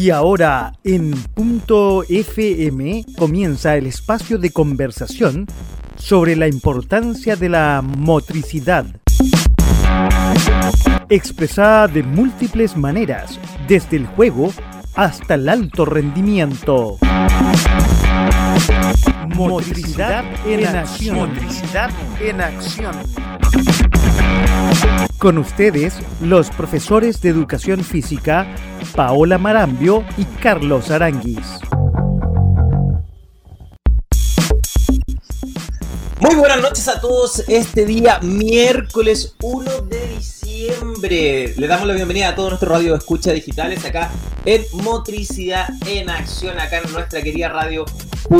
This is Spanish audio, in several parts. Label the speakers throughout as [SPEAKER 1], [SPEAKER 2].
[SPEAKER 1] Y ahora en punto FM comienza el espacio de conversación sobre la importancia de la motricidad. Expresada de múltiples maneras, desde el juego hasta el alto rendimiento. Motricidad en acción. Motricidad en acción. Con ustedes, los profesores de educación física, Paola Marambio y Carlos Aranguis.
[SPEAKER 2] Muy buenas noches a todos. Este día, miércoles 1 de diciembre, le damos la bienvenida a todos nuestros radio escucha digitales acá en Motricidad en Acción, acá en nuestra querida radio.fm.cl.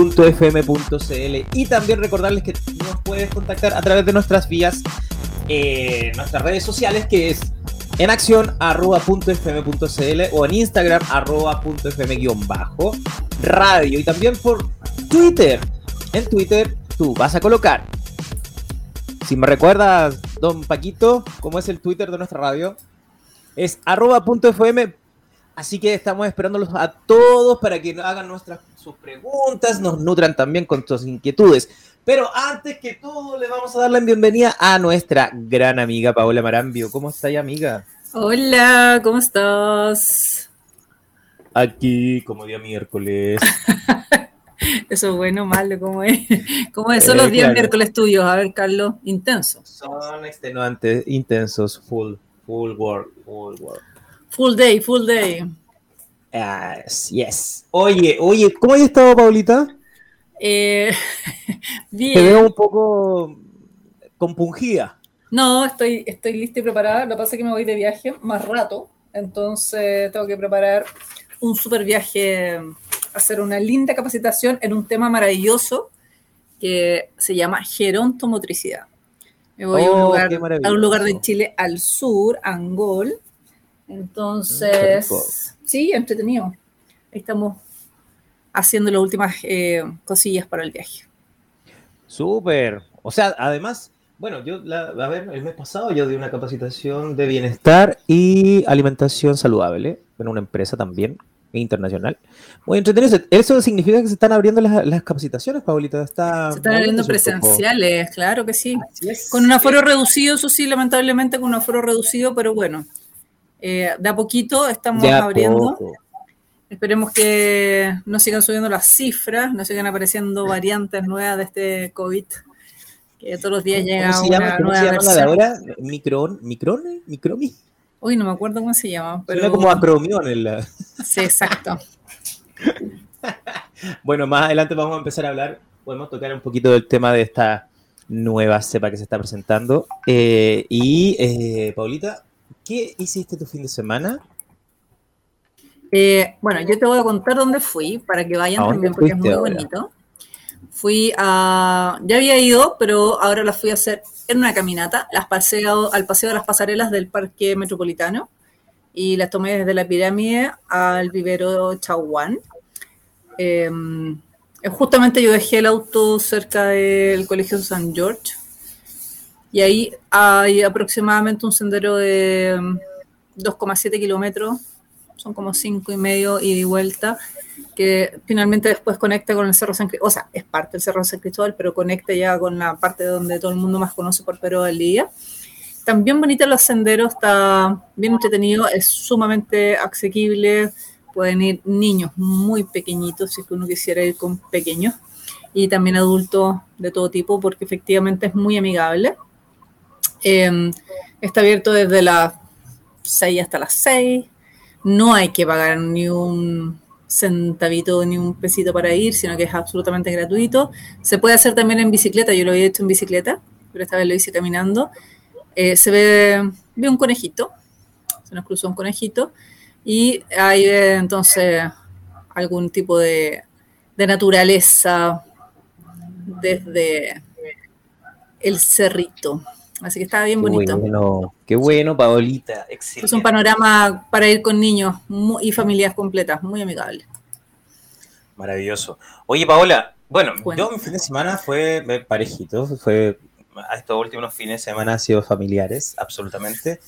[SPEAKER 2] Y también recordarles que nos puedes contactar a través de nuestras vías, eh, nuestras redes sociales, que es en acción arroba.fm.cl o en Instagram arroba.fm-bajo radio y también por Twitter. En Twitter tú vas a colocar. Si me recuerdas, don Paquito, cómo es el Twitter de nuestra radio, es arroba.fm. Así que estamos esperándolos a todos para que hagan nuestras sus preguntas, nos nutran también con sus inquietudes. Pero antes que todo, le vamos a dar la bienvenida a nuestra gran amiga Paola Marambio. ¿Cómo está amiga?
[SPEAKER 3] Hola, ¿cómo estás?
[SPEAKER 2] Aquí, como día miércoles.
[SPEAKER 3] Eso es bueno, malo, ¿cómo es? ¿Cómo es? Son los eh, días miércoles tuyos, a ver, Carlos, intensos.
[SPEAKER 2] Son extenuantes, intensos, full, full work, full work.
[SPEAKER 3] Full day, full day.
[SPEAKER 2] Yes, yes. Oye, oye, ¿cómo has estado, Paulita?
[SPEAKER 3] Eh, bien.
[SPEAKER 2] Te veo un poco compungida.
[SPEAKER 3] No, estoy, estoy lista y preparada. Lo que pasa es que me voy de viaje más rato, entonces tengo que preparar un super viaje hacer una linda capacitación en un tema maravilloso que se llama gerontomotricidad. Me voy a, un oh, lugar, a un lugar de Chile al sur, Angol. Entonces, sí, entretenido. Ahí estamos haciendo las últimas eh, cosillas para el viaje.
[SPEAKER 2] Súper. O sea, además, bueno, yo, a ver, el mes pasado yo di una capacitación de bienestar y alimentación saludable en una empresa también internacional. Muy entretenido. ¿Eso significa que se están abriendo las, capacitaciones, Paulita?
[SPEAKER 3] Está se están abriendo presenciales, claro que sí. Con un aforo reducido, eso sí, lamentablemente con un aforo reducido, pero bueno, eh, de a poquito estamos abriendo. Esperemos que no sigan subiendo las cifras, no sigan apareciendo variantes nuevas de este COVID, que todos los días llega una nueva se llama
[SPEAKER 2] ahora? ¿Micron? ¿Micron? ¿Micromi?
[SPEAKER 3] Uy, no me acuerdo cómo se llama. Pero...
[SPEAKER 2] Suena como acromión en la...
[SPEAKER 3] Sí, exacto.
[SPEAKER 2] bueno, más adelante vamos a empezar a hablar, podemos tocar un poquito del tema de esta nueva cepa que se está presentando. Eh, y, eh, Paulita, ¿qué hiciste tu fin de semana?
[SPEAKER 3] Eh, bueno, yo te voy a contar dónde fui para que vayan también porque es muy bonito. Fui a. Ya había ido, pero ahora la fui a hacer en una caminata. Las paseo al paseo de las pasarelas del Parque Metropolitano y las tomé desde la pirámide al vivero Chaguán. Em, justamente yo dejé el auto cerca del Colegio San George y ahí hay aproximadamente un sendero de 2,7 kilómetros, son como 5 y medio y de vuelta que finalmente después conecta con el Cerro San Cristóbal, o sea, es parte del Cerro San Cristóbal, pero conecta ya con la parte donde todo el mundo más conoce por Perú del Día. También bonito los senderos, está bien entretenido, es sumamente asequible, pueden ir niños muy pequeñitos si uno quisiera ir con pequeños y también adultos de todo tipo porque efectivamente es muy amigable. Em, está abierto desde las 6 hasta las 6, no hay que pagar ni un centavito ni un pesito para ir, sino que es absolutamente gratuito. Se puede hacer también en bicicleta, yo lo había hecho en bicicleta, pero esta vez lo hice caminando. Eh, se ve, un conejito, se nos cruzó un conejito, y hay entonces algún tipo de naturaleza desde el cerrito. Así que estaba bien bonito.
[SPEAKER 2] Bueno, qué bueno, Paolita. Excelente.
[SPEAKER 3] Es un panorama para ir con niños y familias completas, muy amigable.
[SPEAKER 2] Maravilloso. Oye, Paola, bueno, yo mi fin de semana fue parejito, fue estos últimos fines de semana han sido familiares, absolutamente,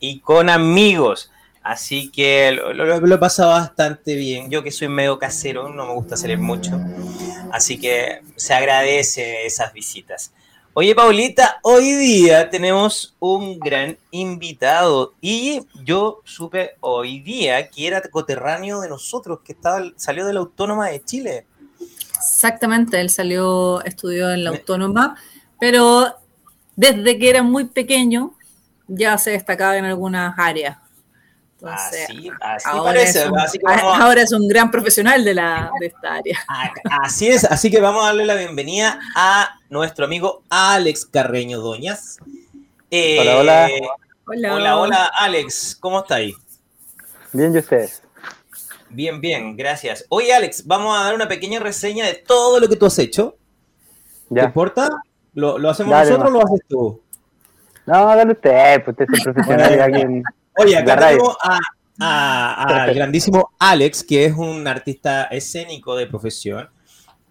[SPEAKER 2] y con amigos. Así que lo, he pasado bastante bien. Yo que soy medio casero, no me gusta salir mucho. Así que se agradece esas visitas. Oye, Paulita, hoy día tenemos un gran invitado y yo supe hoy día que era coterráneo de nosotros, que estaba, salió de la Autónoma de Chile.
[SPEAKER 3] Exactamente, él salió, estudió en la Autónoma, pero desde que era muy pequeño ya se destacaba en algunas áreas así, ahora, es un, ahora es un gran profesional de, la, de esta área.
[SPEAKER 2] Así es, así que vamos a darle la bienvenida a nuestro amigo Alex Carreño Doñas.
[SPEAKER 4] Eh, hola, hola.
[SPEAKER 2] Hola, hola, Alex, ¿cómo está ahí?
[SPEAKER 4] Bien, ¿y ustedes?
[SPEAKER 2] Bien, bien, gracias. Oye, Alex, vamos a dar una pequeña reseña de todo lo que tú has hecho. ¿Te importa? ¿Lo, hacemos nosotros o lo haces tú?
[SPEAKER 4] No, dale usted, pues usted es el profesional aquí en,
[SPEAKER 2] Oye, acá tenemos al grandísimo Alex, que es un artista escénico de profesión.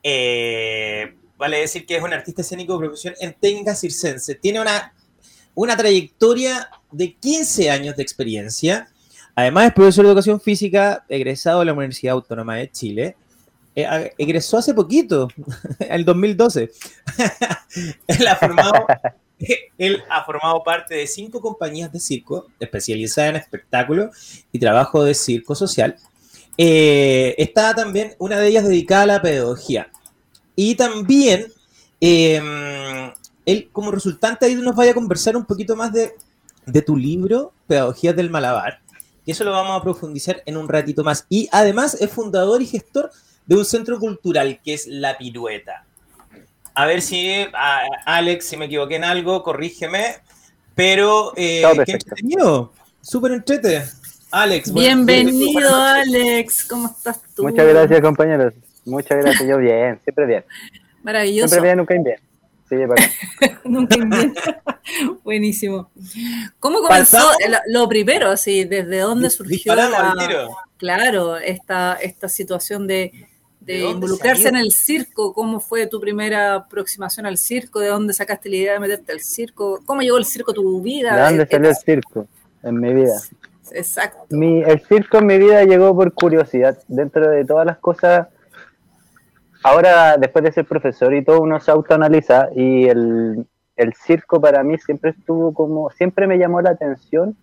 [SPEAKER 2] Eh, vale decir que es un artista escénico de profesión en técnica circense. Tiene una, una trayectoria de 15 años de experiencia. Además, es profesor de educación física, egresado de la Universidad Autónoma de Chile. Eh, egresó hace poquito, el 2012. Él ha formado Él ha formado parte de cinco compañías de circo especializadas en espectáculo y trabajo de circo social. Eh, está también una de ellas dedicada a la pedagogía. Y también, em, él como resultante ahí nos vaya a conversar un poquito más de, de tu libro, Pedagogía del Malabar. Y eso lo vamos a profundizar en un ratito más. Y además es fundador y gestor de un centro cultural que es La Pirueta. A ver si, Alex, si me equivoqué en algo, corrígeme. Pero, eh, qué entretenido. Súper entrete. Alex.
[SPEAKER 3] Bienvenido, Alex. ¿Cómo estás tú?
[SPEAKER 4] Muchas gracias, compañeros. Muchas gracias. Yo bien, siempre bien.
[SPEAKER 3] Maravilloso.
[SPEAKER 4] Siempre bien, nunca bien. Sí,
[SPEAKER 3] nunca bien. Buenísimo. ¿Cómo comenzó lo primero, así, desde dónde surgió la, claro, esta, esta situación de de, involucrarse en el circo. ¿Cómo fue tu primera aproximación al circo? ¿De dónde sacaste la idea de meterte al circo? ¿Cómo llegó el circo a tu vida?
[SPEAKER 4] ¿De dónde salió el circo en mi vida?
[SPEAKER 3] Exacto.
[SPEAKER 4] el circo en mi vida llegó por curiosidad. Dentro de todas las cosas, ahora después de ser profesor y todo, uno se autoanaliza y el, el circo para mí siempre estuvo como, siempre me llamó la atención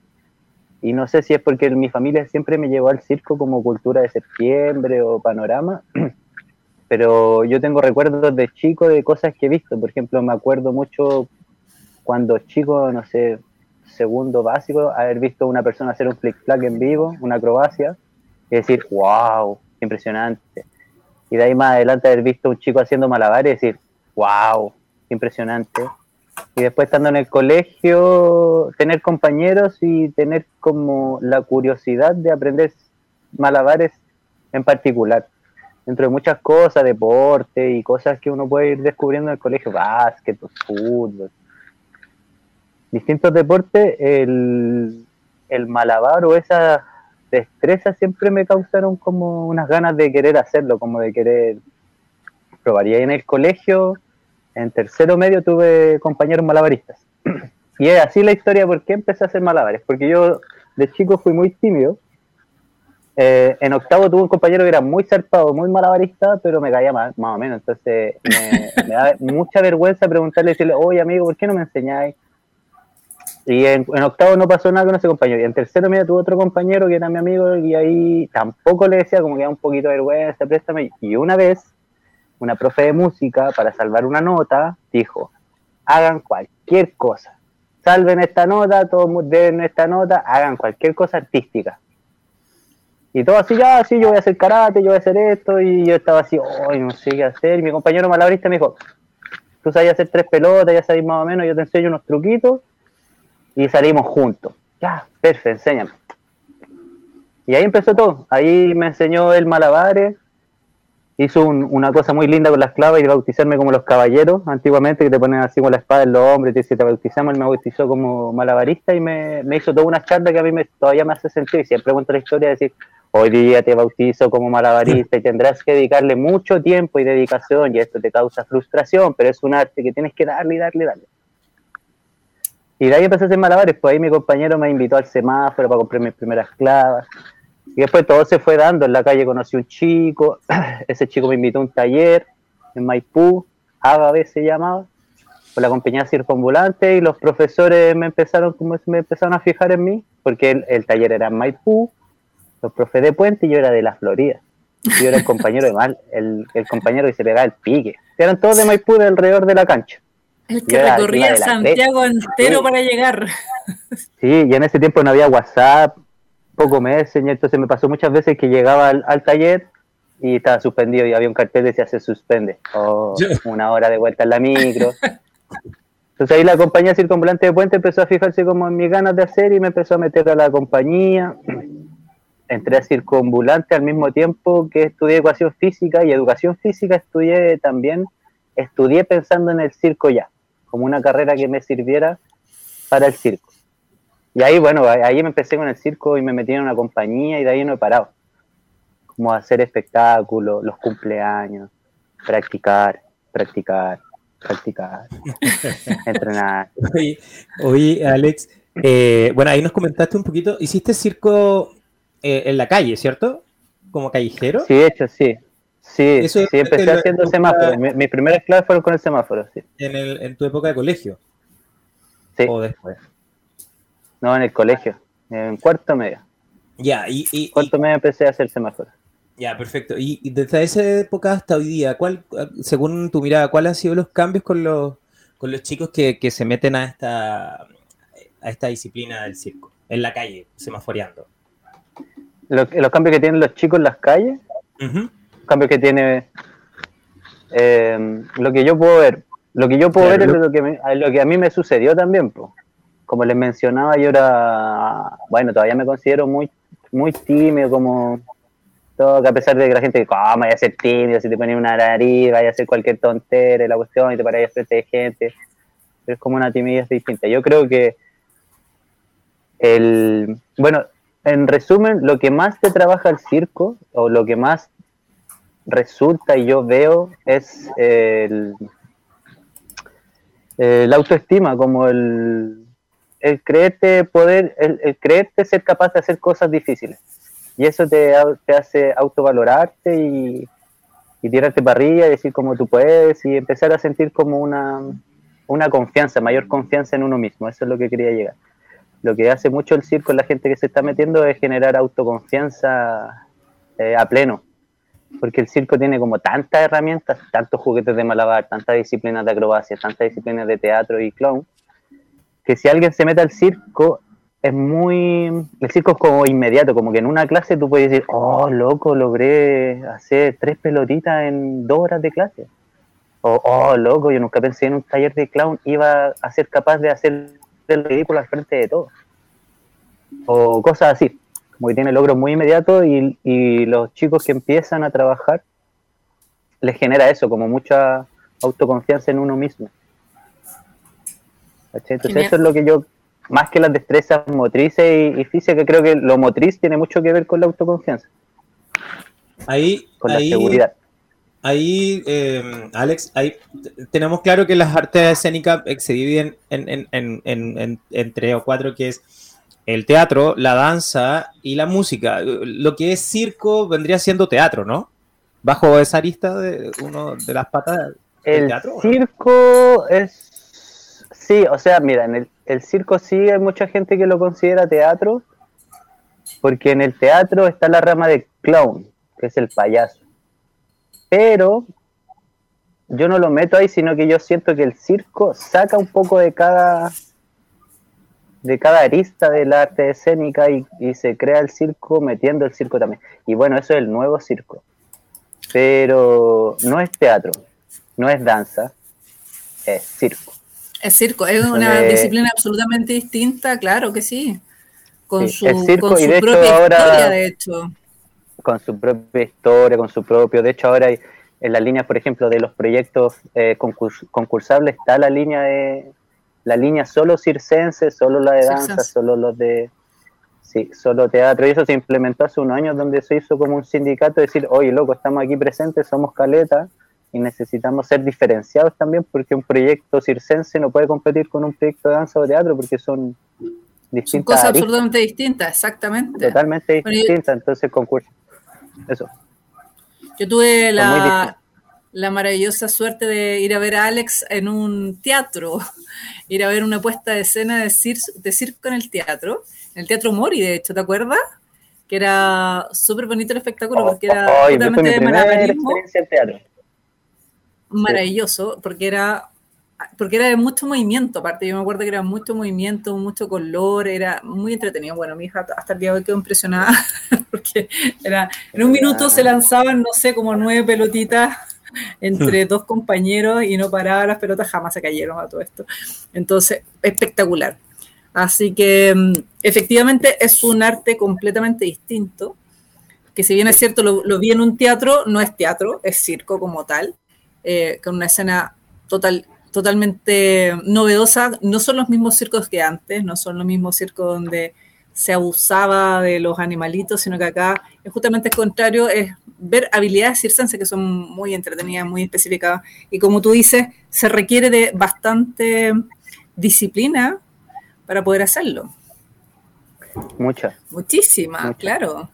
[SPEAKER 4] y no sé si es porque mi familia siempre me llevó al circo como cultura de septiembre o panorama, pero yo tengo recuerdos de chico de cosas que he visto. Por ejemplo, me acuerdo mucho cuando chico, no sé, segundo básico, haber visto a una persona hacer un flick-flack en vivo, una acrobacia, y decir, wow, impresionante. Y de ahí más adelante haber visto a un chico haciendo malabares y decir, wow, impresionante y después estando en el colegio, tener compañeros y tener como la curiosidad de aprender malabares en particular. Dentro de muchas cosas, deporte y cosas que uno puede ir descubriendo en el colegio, básquet, fútbol, distintos deportes, el, el malabar o esa destreza siempre me causaron como unas ganas de querer hacerlo, como de querer probar. Y en el colegio en tercero medio tuve compañeros malabaristas. Y es así la historia por qué empecé a hacer malabares. Porque yo de chico fui muy tímido. Eh, en octavo tuve un compañero que era muy zarpado, muy malabarista, pero me caía más, más o menos. Entonces me, da mucha vergüenza preguntarle, decirle, oye amigo, ¿por qué no me enseñáis? Y en, octavo no pasó nada con ese compañero. Y en tercero medio tuve otro compañero que era mi amigo y ahí tampoco le decía como que era un poquito de vergüenza, préstame. Y una vez una profe de música, para salvar una nota, dijo, hagan cualquier cosa. Salven esta nota, todos deben esta nota, hagan cualquier cosa artística. Y todo así, ya, sí, yo voy a hacer karate, yo voy a hacer esto, y yo estaba así, oh, no sé qué hacer. Y mi compañero malabarista me dijo, tú sabes hacer tres pelotas, ya sabes más o menos, yo te enseño unos truquitos, y salimos juntos. Ya, perfecto, enséñame. Y ahí empezó todo. Ahí me enseñó el malabares, hizo una cosa muy linda con las clavas y bautizarme como los caballeros antiguamente, que te ponen así con la espada en los hombres, y te dice, te bautizamos, él me bautizó como malabarista y me, hizo toda una charla que a mí me, todavía me hace sentido, y siempre cuento la historia de decir, hoy día te bautizo como malabarista y tendrás que dedicarle mucho tiempo y dedicación, y esto te causa frustración, pero es un arte que tienes que darle y darle y darle. Y de ahí empecé a hacer malabares, pues ahí mi compañero me invitó al semáforo para comprar mis primeras clavas. Y después todo se fue dando, en la calle conocí un chico, ese chico me invitó a un taller en Maipú, Agave se llamaba, con la compañía circunambulante y los profesores me empezaron, como me empezaron a fijar en mí, porque el, taller era en Maipú, los profes de Puente y yo era de la Florida. Yo era el compañero de mal, el, el compañero que se pegaba el pique. Eran todos de Maipú de alrededor de la cancha.
[SPEAKER 3] El que recorría Santiago entero para llegar.
[SPEAKER 4] Sí, y en ese tiempo no había WhatsApp, poco me enseñó, entonces me pasó muchas veces que llegaba al, taller y estaba suspendido y había un cartel que decía se suspende, o una hora de vuelta en la micro. Entonces ahí la compañía circunambulante de Puente empezó a fijarse como en mis ganas de hacer y me empezó a meter a la compañía. Entré a circunambulante al mismo tiempo que estudié ecuación física y educación física estudié también, estudié pensando en el circo ya como una carrera que me sirviera para el circo. Y ahí, bueno, ahí me empecé con el circo y me metí en una compañía y de ahí no he parado. Como hacer espectáculos, los cumpleaños, practicar, practicar, practicar, entrenar.
[SPEAKER 2] Oye, Alex, eh, bueno, ahí nos comentaste un poquito, hiciste circo eh, en la calle, ¿cierto? Como callejero.
[SPEAKER 4] Sí, hecho, sí. Sí, sí, empecé haciendo semáforos. Mis primeras clases fueron con el semáforo, sí.
[SPEAKER 2] ¿En, el, ¿En tu época de colegio?
[SPEAKER 4] Sí. ¿O después? No, en el colegio, en cuarto medio.
[SPEAKER 2] Ya, y... y
[SPEAKER 4] cuarto medio empecé a hacer semáforos.
[SPEAKER 2] Ya, perfecto. Y, desde esa época hasta hoy día, ¿cuál, según tu mirada, cuáles han sido los cambios con los, con los chicos que, que se meten a esta, a esta disciplina del circo, en la calle, semaforeando?
[SPEAKER 4] Los, los cambios que tienen los chicos en las calles cambios que tiene eh, lo que yo puedo ver. Lo que yo puedo ver es lo que, lo que a mí me sucedió también. Como les mencionaba, yo era, bueno, todavía me considero muy, muy tímido, como todo, que a pesar de que la gente, ¿cómo vaya a ser tímido? Si te pones una nariz, vaya a hacer cualquier tontera, la cuestión, y te paras frente de gente. Pero es como una timidez distinta. Yo creo que el, bueno, en resumen, lo que más te trabaja el circo, o lo que más resulta y yo veo es el, la autoestima, como el, el creerte poder, el, creerte ser capaz de hacer cosas difíciles. Y eso te, te hace autovalorarte y, y tirarte para arriba y decir cómo tú puedes y empezar a sentir como una, una confianza, mayor confianza en uno mismo. Eso es lo que quería llegar. Lo que hace mucho el circo, la gente que se está metiendo, es generar autoconfianza eh, a pleno porque el circo tiene como tantas herramientas, tantos juguetes de malabar, tantas disciplinas de acrobacia, tantas disciplinas de teatro y clown, que si alguien se mete al circo, es muy... El circo es como inmediato, como que en una clase tú puedes decir, oh, loco, logré hacer tres pelotitas en dos horas de clase. O, oh, loco, yo nunca pensé en un taller de clown iba a ser capaz de hacer el ridículo al frente de todo. O cosas así como que tiene logros muy inmediatos y, y los chicos que empiezan a trabajar les genera eso, como mucha autoconfianza en uno mismo. Entonces eso es lo que yo, más que las destrezas motrices y, físicas, creo que lo motriz tiene mucho que ver con la autoconfianza.
[SPEAKER 2] Ahí,
[SPEAKER 4] con
[SPEAKER 2] la
[SPEAKER 4] seguridad.
[SPEAKER 2] Ahí, eh, Alex, ahí tenemos claro que las artes escénicas se dividen en, en, en, en tres o cuatro, que es el teatro, la danza y la música. Lo que es circo vendría siendo teatro, ¿no? Bajo esa arista de uno de las patas
[SPEAKER 4] del
[SPEAKER 2] el teatro.
[SPEAKER 4] circo es sí, o sea, mira, en el, circo sí hay mucha gente que lo considera teatro, porque en el teatro está la rama de clown, que es el payaso. Pero yo no lo meto ahí, sino que yo siento que el circo saca un poco de cada de cada arista del arte escénica y, se crea el circo metiendo el circo también. Y bueno, eso es el nuevo circo. Pero no es teatro, no es danza, es circo.
[SPEAKER 3] Es circo, es una disciplina absolutamente distinta, claro que sí. Con su, con su propia historia, de hecho.
[SPEAKER 4] Con su propia historia, con su propio. De hecho, ahora hay, en la línea, por ejemplo, de los proyectos eh, concursables está la línea de, la línea solo circense, solo la de danza, solo los de sí, solo teatro, y eso se implementó hace unos años donde se hizo como un sindicato, decir, oye, loco, estamos aquí presentes, somos caleta, y necesitamos ser diferenciados también porque un proyecto circense no puede competir con un proyecto de danza o teatro porque son distintas. Son
[SPEAKER 3] cosas absolutamente distintas, exactamente.
[SPEAKER 4] Totalmente distintas, entonces concurso. Eso.
[SPEAKER 3] Yo tuve la, la maravillosa suerte de ir a ver a Alex en un teatro, ir a ver una puesta de escena de, de circo en el teatro, en el Teatro Mori, de hecho, ¿te acuerdas? Que era súper bonito el espectáculo porque era
[SPEAKER 4] oh, totalmente de
[SPEAKER 3] Maravilloso, porque era porque era de mucho movimiento, aparte yo me acuerdo que era mucho movimiento, mucho color, era muy entretenido. Bueno, mi hija hasta el día de hoy quedó impresionada, porque era, en un minuto se lanzaban, no sé, como nueve pelotitas entre dos compañeros y no paraba las pelotas, jamás se cayeron a todo esto. Entonces, espectacular. Así que mm, efectivamente es un arte completamente distinto, que si bien es cierto, lo, vi en un teatro, no es teatro, es circo como tal, eh, con una escena total, totalmente novedosa. No son los mismos circos que antes, no son los mismos circos donde se abusaba de los animalitos, sino que acá es justamente el contrario, es ver habilidades circenses que son muy entretenidas, muy específicas. Y como tú dices, se requiere de bastante disciplina para poder hacerlo.
[SPEAKER 4] Mucha.
[SPEAKER 3] Muchísima, claro.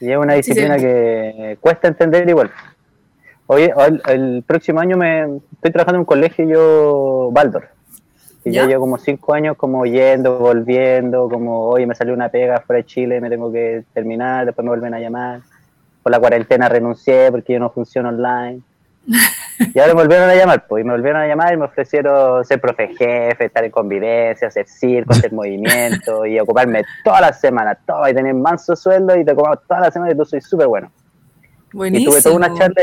[SPEAKER 4] Y es una disciplina que cuesta entender igual. Oye, el, próximo año me estoy trabajando en un colegio yo, Baldor. Y ¿Ya? llevo como cinco años como yendo, volviendo, como, oye, me salió una pega fuera de Chile, me tengo que terminar, después me vuelven a llamar. Por la cuarentena renuncié porque yo no funciono online. Y ahora me volvieron a llamar, pues, y me volvieron a llamar y me ofrecieron ser profe jefe, estar en convivencia, hacer circo, hacer movimiento y ocuparme todas las semanas, todo, y tener manso sueldo y te ocupamos todas las semanas y tú soy súper bueno.
[SPEAKER 3] Buenísimo.
[SPEAKER 4] Y tuve toda una charla,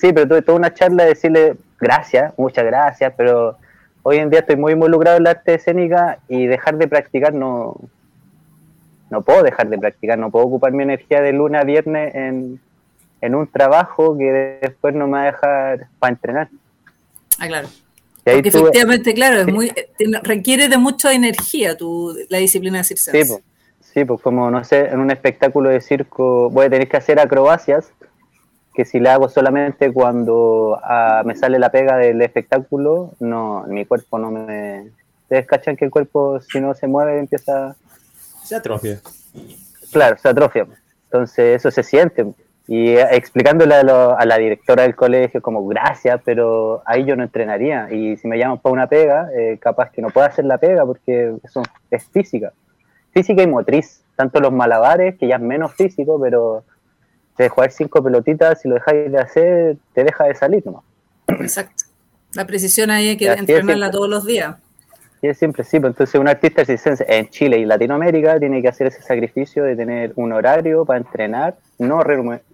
[SPEAKER 4] sí, pero tuve toda una charla de decirle gracias, muchas gracias, pero hoy en día estoy muy involucrado en la arte escénica y dejar de practicar no, no puedo dejar de practicar, no puedo ocupar mi energía de lunes a viernes en en un trabajo que después no me va a dejar para entrenar.
[SPEAKER 3] Ah, claro. Porque efectivamente, claro, es muy, requiere de mucha energía tu, la disciplina de circense.
[SPEAKER 4] Sí, pues, sí, pues como, no sé, en un espectáculo de circo voy a tener que hacer acrobacias, que si le hago solamente cuando ah, me sale la pega del espectáculo, no, mi cuerpo no me... Ustedes cachan que el cuerpo si no se mueve empieza...
[SPEAKER 2] Se atrofia.
[SPEAKER 4] Claro, se atrofia. Entonces eso se siente y explicándole a, la directora del colegio como gracias, pero ahí yo no entrenaría. Y si me llaman para una pega, eh, capaz que no pueda hacer la pega porque eso es física. Física y motriz. Tanto los malabares, que ya es menos físico, pero de jugar cinco pelotitas, si lo dejáis de hacer, te deja de salir nomás.
[SPEAKER 3] Exacto. La precisión ahí hay que entrenarla todos los días.
[SPEAKER 4] Y es siempre sí, pues entonces un artista circense en Chile y Latinoamérica tiene que hacer ese sacrificio de tener un horario para entrenar no,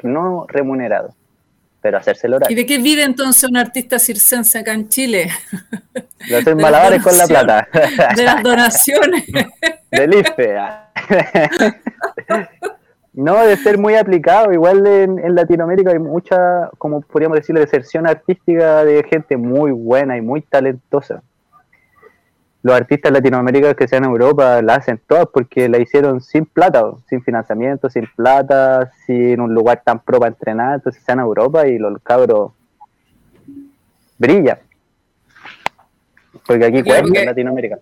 [SPEAKER 4] no remunerado, pero hacerse el horario.
[SPEAKER 3] ¿Y de qué vive entonces un artista circense acá en Chile?
[SPEAKER 4] De hacer malabares con la plata.
[SPEAKER 3] De las donaciones.
[SPEAKER 4] Del IFE. No, de ser muy aplicado. Igual en, en, Latinoamérica hay mucha, como podríamos decir, deserción artística de gente muy buena y muy talentosa los artistas latinoamericanos que sean en Europa la hacen todas porque la hicieron sin plata, sin financiamiento, sin plata, sin un lugar tan pro para entrenar, entonces sean en Europa y los cabros brillan. Porque aquí cuesta en Latinoamérica.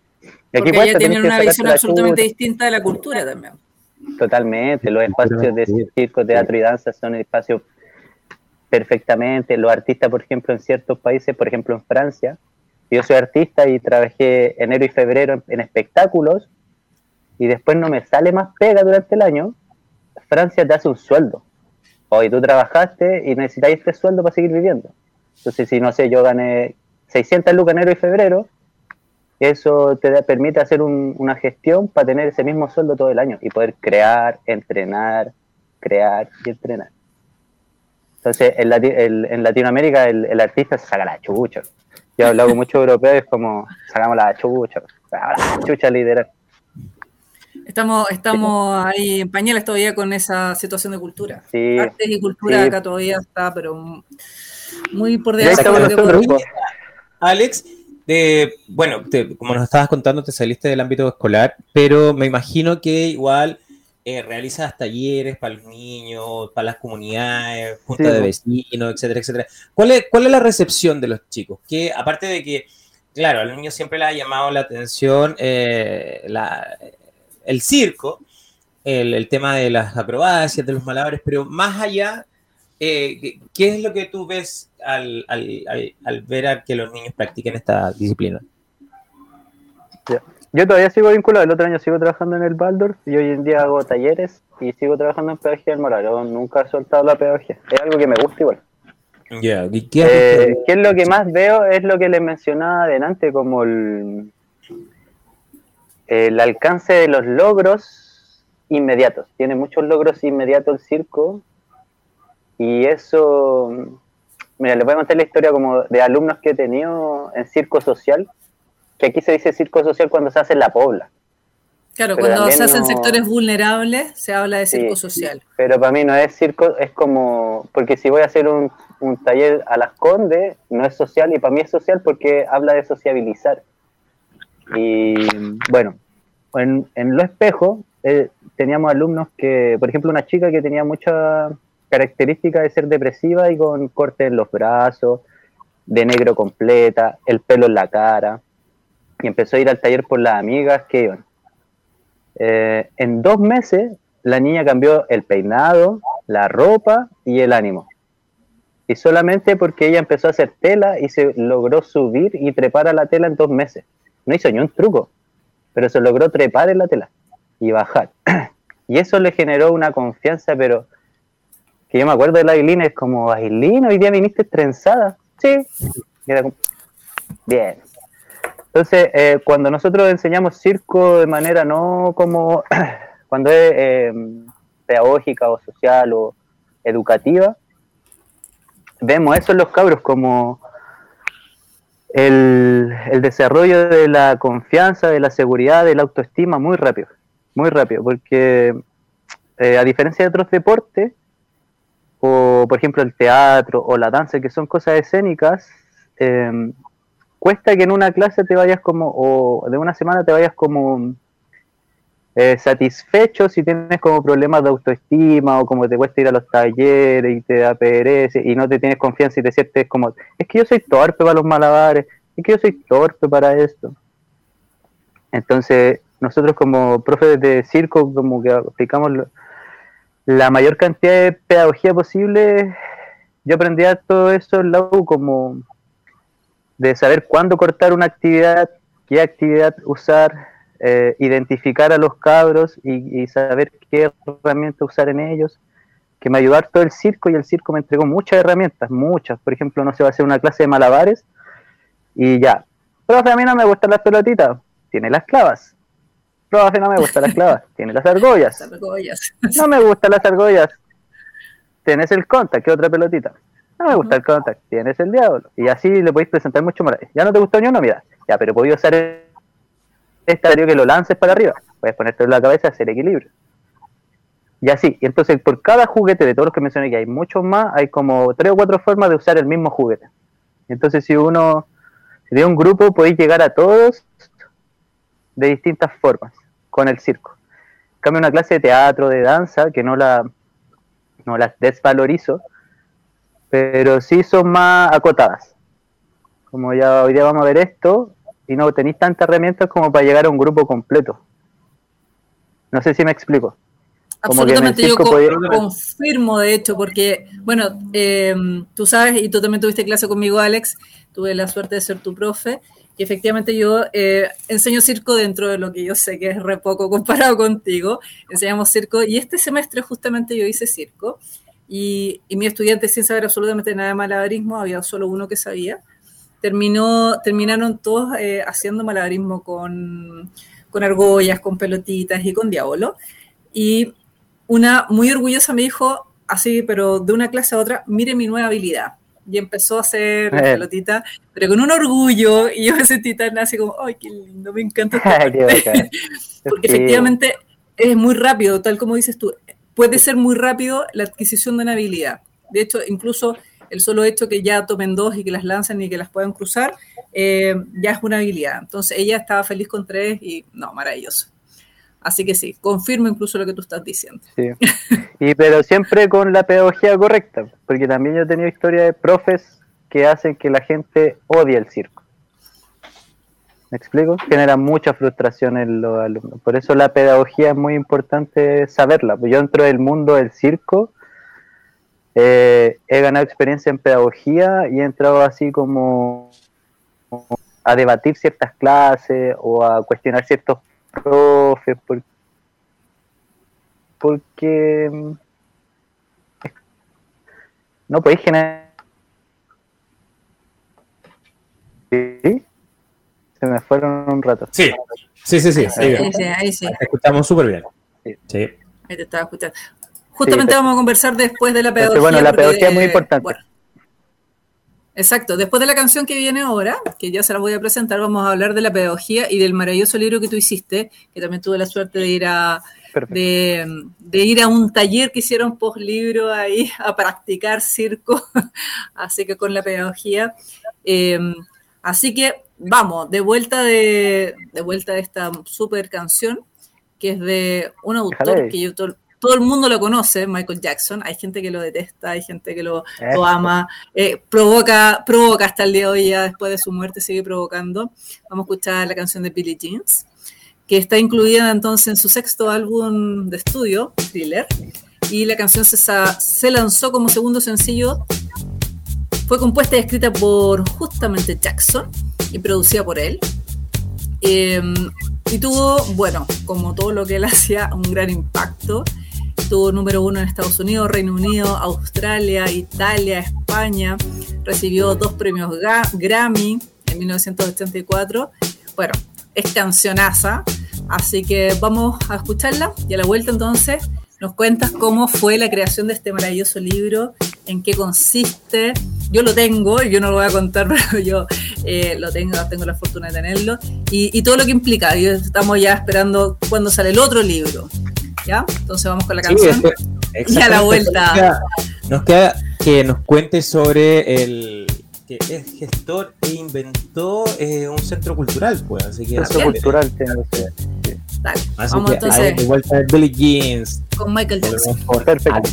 [SPEAKER 3] aquí cuesta, tienen una visión absolutamente distinta de la cultura también.
[SPEAKER 4] Totalmente, los espacios de circo, teatro y danza son espacios perfectamente. Los artistas, por ejemplo, en ciertos países, por ejemplo en Francia, yo soy artista y trabajé enero y febrero en, espectáculos y después no me sale más pega durante el año, Francia te hace un sueldo. Hoy tú trabajaste y necesitáis este sueldo para seguir viviendo. Entonces, si no sé, yo gané 600 lucas enero y febrero, eso te permite hacer una gestión para tener ese mismo sueldo todo el año y poder crear, entrenar, crear y entrenar. Entonces, en, en Latinoamérica el, el, artista se saca la chucha. Yo he hablado con muchos europeos, es como sacamos la chucha, la chucha literal.
[SPEAKER 3] Estamos, estamos ahí en pañales todavía con esa situación de cultura. Sí, Artes y cultura acá todavía está, pero muy por debajo.
[SPEAKER 2] Alex, de, bueno, como nos estabas contando, te saliste del ámbito escolar, pero me imagino que igual eh, realizas talleres para los niños, para las comunidades, juntas de vecinos, etcétera, etcétera. ¿Cuál es, ¿Cuál es la recepción de los chicos? Que aparte de que, claro, a los niños siempre les ha llamado la atención eh, el circo, el, tema de las acrobacias, de los malabares, pero más allá, eh, ¿qué es lo que tú ves al, ver a que los niños practiquen esta disciplina?
[SPEAKER 4] Yo todavía sigo vinculado, el otro año sigo trabajando en el Baldor y hoy en día hago talleres y sigo trabajando en pedagogía del moral. nunca he soltado la pedagogía, es algo que me gusta igual.
[SPEAKER 2] ¿Qué,
[SPEAKER 4] eh, ¿Qué es lo que más veo? Es lo que les mencionaba adelante, como el, el alcance de los logros inmediatos. Tiene muchos logros inmediatos el circo y eso, mira, les voy a contar la historia como de alumnos que he tenido en circo social que aquí se dice circo social cuando se hace en la pobla.
[SPEAKER 3] Claro, cuando se hacen sectores vulnerables se habla de circo social.
[SPEAKER 4] Pero para mí no es circo, es como, porque si voy a hacer un, taller a las condes, no es social y para mí es social porque habla de sociabilizar. Y bueno, en, en Lo Espejo eh, teníamos alumnos que, por ejemplo, una chica que tenía mucha característica de ser depresiva y con corte en los brazos, de negro completa, el pelo en la cara y empezó a ir al taller por las amigas que. Eh, en dos meses la niña cambió el peinado, la ropa y el ánimo. Y solamente porque ella empezó a hacer tela y se logró subir y trepar a la tela en dos meses. No hizo ni un truco, pero se logró trepar en la tela y bajar. Y eso le generó una confianza, pero que yo me acuerdo de la Ailina, es como, Ailina, hoy día viniste trenzada. Sí. Bien. Entonces, eh, cuando nosotros enseñamos circo de manera no como cuando es eh, pedagógica o social o educativa, vemos eso en los cabros como el, desarrollo de la confianza, de la seguridad, de la autoestima muy rápido, muy rápido, porque eh, a diferencia de otros deportes, o por ejemplo el teatro o la danza, que son cosas escénicas, cuesta que en una clase te vayas como, o de una semana te vayas como eh, satisfecho si tienes como problemas de autoestima o como te cuesta ir a los talleres y te da pereza y no te tienes confianza y te sientes como, es que yo soy torpe para los malabares, es que yo soy torpe para esto. Entonces, nosotros como profes de circo, como que aplicamos la mayor cantidad de pedagogía posible, yo aprendí a todo eso en la U como de saber cuándo cortar una actividad, qué actividad usar, eh, identificar a los cabros y, saber qué herramientas usar en ellos, que me ayudó todo el circo y el circo me entregó muchas herramientas, muchas. Por ejemplo, no se va a hacer una clase de malabares y ya. Profe, a no me gustan las pelotitas, tiene las clavas. Profe, no me gustan las clavas, tiene las argollas. No me gustan las argollas, tienes el contact, ¿qué otra pelotita? No me gusta el contact, tienes el diablo. Y así le podéis presentar mucho más. Ya no te gustó ni uno, mira. Ya, pero podéis usar este que lo lances para arriba. Puedes ponerte en la cabeza, hacer equilibrio. Y así. Y entonces, por cada juguete de todos los que mencioné, que hay muchos más, hay como tres o cuatro formas de usar el mismo juguete. Entonces, si uno, si de un grupo, podéis llegar a todos de distintas formas con el circo. Cambia una clase de teatro, de danza, que no la, no las desvalorizo, pero sí son más acotadas. Como ya hoy día vamos a ver esto, y no tenéis tantas herramientas como para llegar a un grupo completo. No sé si me explico.
[SPEAKER 3] Absolutamente, yo confirmo de hecho, porque, bueno, em, tú sabes, y tú también tuviste clase conmigo, Alex, tuve la suerte de ser tu profe, y efectivamente yo eh, enseño circo dentro de lo que yo sé que es re poco comparado contigo, enseñamos circo, y este semestre justamente yo hice circo, y, mi estudiante, sin saber absolutamente nada de malabarismo, había solo uno que sabía, terminó, terminaron todos eh, haciendo malabarismo con, con argollas, con pelotitas y con diablo. Y una muy orgullosa me dijo, así, pero de una clase a otra, mire mi nueva habilidad. Y empezó a hacer la eh. pelotita, pero con un orgullo, y yo me sentí tan así como, ay, qué lindo, me encanta. Porque efectivamente es muy rápido, tal como dices tú, puede ser muy rápido la adquisición de una habilidad. De hecho, incluso el solo hecho que ya tomen dos y que las lancen y que las puedan cruzar, eh, ya es una habilidad. Entonces ella estaba feliz con tres y no, maravilloso. Así que sí, confirmo incluso lo que tú estás diciendo.
[SPEAKER 5] Sí. Y pero siempre con la pedagogía correcta, porque también yo he tenido historia de profes que hacen que la gente odie el circo. ¿Me explico? Genera mucha frustración en los alumnos. Por eso la pedagogía es muy importante saberla. Yo dentro del mundo del circo eh, he ganado experiencia en pedagogía y he entrado así como a debatir ciertas clases o a cuestionar ciertos profes porque, mm, no podéis generar ¿Sí? se me fueron un rato
[SPEAKER 2] sí sí sí sí, ahí,
[SPEAKER 3] sí, ahí sí.
[SPEAKER 2] te escuchamos súper bien sí.
[SPEAKER 3] ahí te estaba escuchando justamente vamos a conversar después de la pedagogía
[SPEAKER 5] bueno la pedagogía es muy importante
[SPEAKER 3] Exacto. Después de la canción que viene ahora, que ya se la voy a presentar, vamos a hablar de la pedagogía y del maravilloso libro que tú hiciste, que también tuve la suerte de ir a de, ir a un taller que hicieron post libro ahí a practicar circo, así que con la pedagogía. Eh, así que vamos, de vuelta de, de vuelta de esta super canción, que es de un autor que yo todo el mundo lo conoce, Michael Jackson. Hay gente que lo detesta, hay gente que lo, ama. Eh, provoca, provoca hasta el día de hoy, ya después de su muerte, sigue provocando. Vamos a escuchar la canción de Billie Jeans, que está incluida entonces en su sexto álbum de estudio, Thriller. Y la canción se, se lanzó como segundo sencillo. Fue compuesta y escrita por justamente Jackson y producida por él. Em, y tuvo, bueno, como todo lo que él hacía, un gran impacto. Tuvo número uno en Estados Unidos, Reino Unido, Australia, Italia, España. Recibió dos premios Grammy en 1984. Bueno, es cancionaza, así que vamos a escucharla y a la vuelta entonces nos cuentas cómo fue la creación de este maravilloso libro, en qué consiste. Yo lo tengo, yo no lo voy a contar, pero yo eh, lo tengo, tengo la fortuna de tenerlo, y, y todo lo que implica. Estamos ya esperando cuándo sale el otro libro. ¿Ya? Entonces vamos con la canción. y a la vuelta.
[SPEAKER 2] Nos queda, que nos cuente sobre el que es gestor e inventó eh, un centro cultural, pues. Así que
[SPEAKER 5] centro cultural tengo
[SPEAKER 3] que Dale, así vamos
[SPEAKER 2] que
[SPEAKER 3] entonces.
[SPEAKER 2] De vuelta de Billy Jeans.
[SPEAKER 3] Con Michael Jackson.
[SPEAKER 5] Perfecto.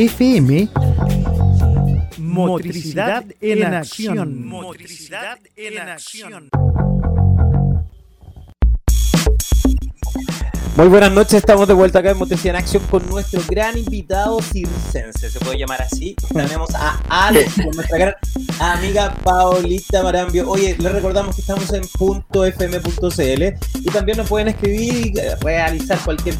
[SPEAKER 1] FM, motricidad en acción. Motricidad en acción.
[SPEAKER 2] Muy buenas noches, estamos de vuelta acá en Motricidad en Acción con nuestro gran invitado circense, se puede llamar así. Tenemos a Alex, con nuestra gran amiga Paulita Marambio. Oye, les recordamos que estamos en .fm.cl y también nos pueden escribir y realizar cualquier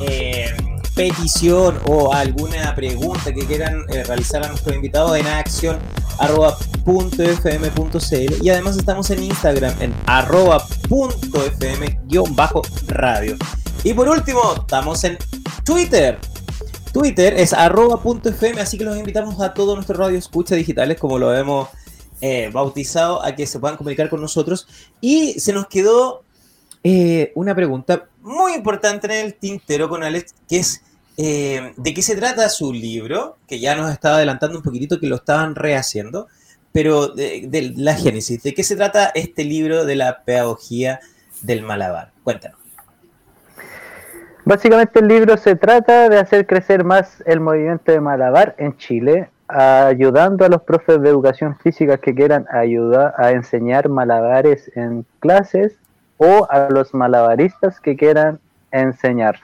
[SPEAKER 2] eh, petición o alguna pregunta que quieran eh, realizar a nuestro invitado en acción arroba punto fm punto cl y además estamos en Instagram en arroba punto fm guion bajo radio. Y por último, estamos en Twitter. Twitter es arroba.fm, así que los invitamos a todos nuestros radio escucha digitales, como lo hemos eh, bautizado, a que se puedan comunicar con nosotros. Y se nos quedó eh, una pregunta muy importante en el tintero con Alex, que es eh, de qué se trata su libro, que ya nos estaba adelantando un poquitito que lo estaban rehaciendo, pero de, la génesis, ¿de qué se trata este libro de la pedagogía del malabar? Cuéntanos.
[SPEAKER 4] Básicamente el libro se trata de hacer crecer más el movimiento de malabar en Chile, ayudando a los profes de educación física que quieran ayudar a enseñar malabares en clases o a los malabaristas que quieran enseñar.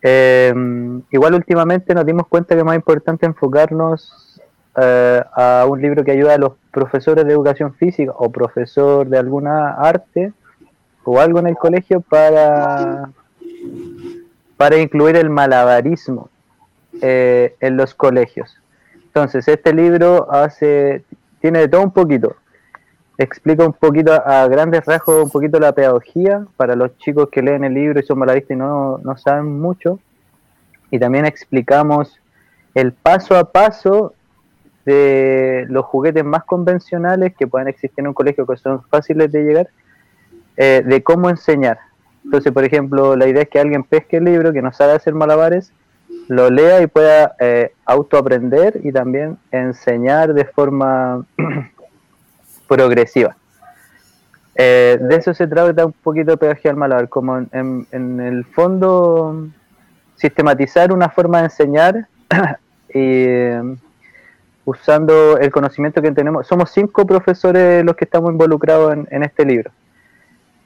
[SPEAKER 4] Em, igual últimamente nos dimos cuenta que es más importante enfocarnos eh, a un libro que ayuda a los profesores de educación física o profesor de alguna arte o algo en el colegio para para incluir el malabarismo eh, en los colegios. Entonces, este libro hace, tiene de todo un poquito. Explica un poquito a grandes rasgos, un poquito la pedagogía para los chicos que leen el libro y son malabaristas y no, no saben mucho. Y también explicamos el paso a paso de los juguetes más convencionales que pueden existir en un colegio que son fáciles de llegar, eh, de cómo enseñar. Entonces, por ejemplo, la idea es que alguien pesque el libro, que no sabe hacer malabares, lo lea y pueda eh, autoaprender y también enseñar de forma progresiva. Eh, de eso se trata un poquito pedagogía al malabar, como en, el fondo sistematizar una forma de enseñar y usando el conocimiento que tenemos. Somos cinco profesores los que estamos involucrados en este libro.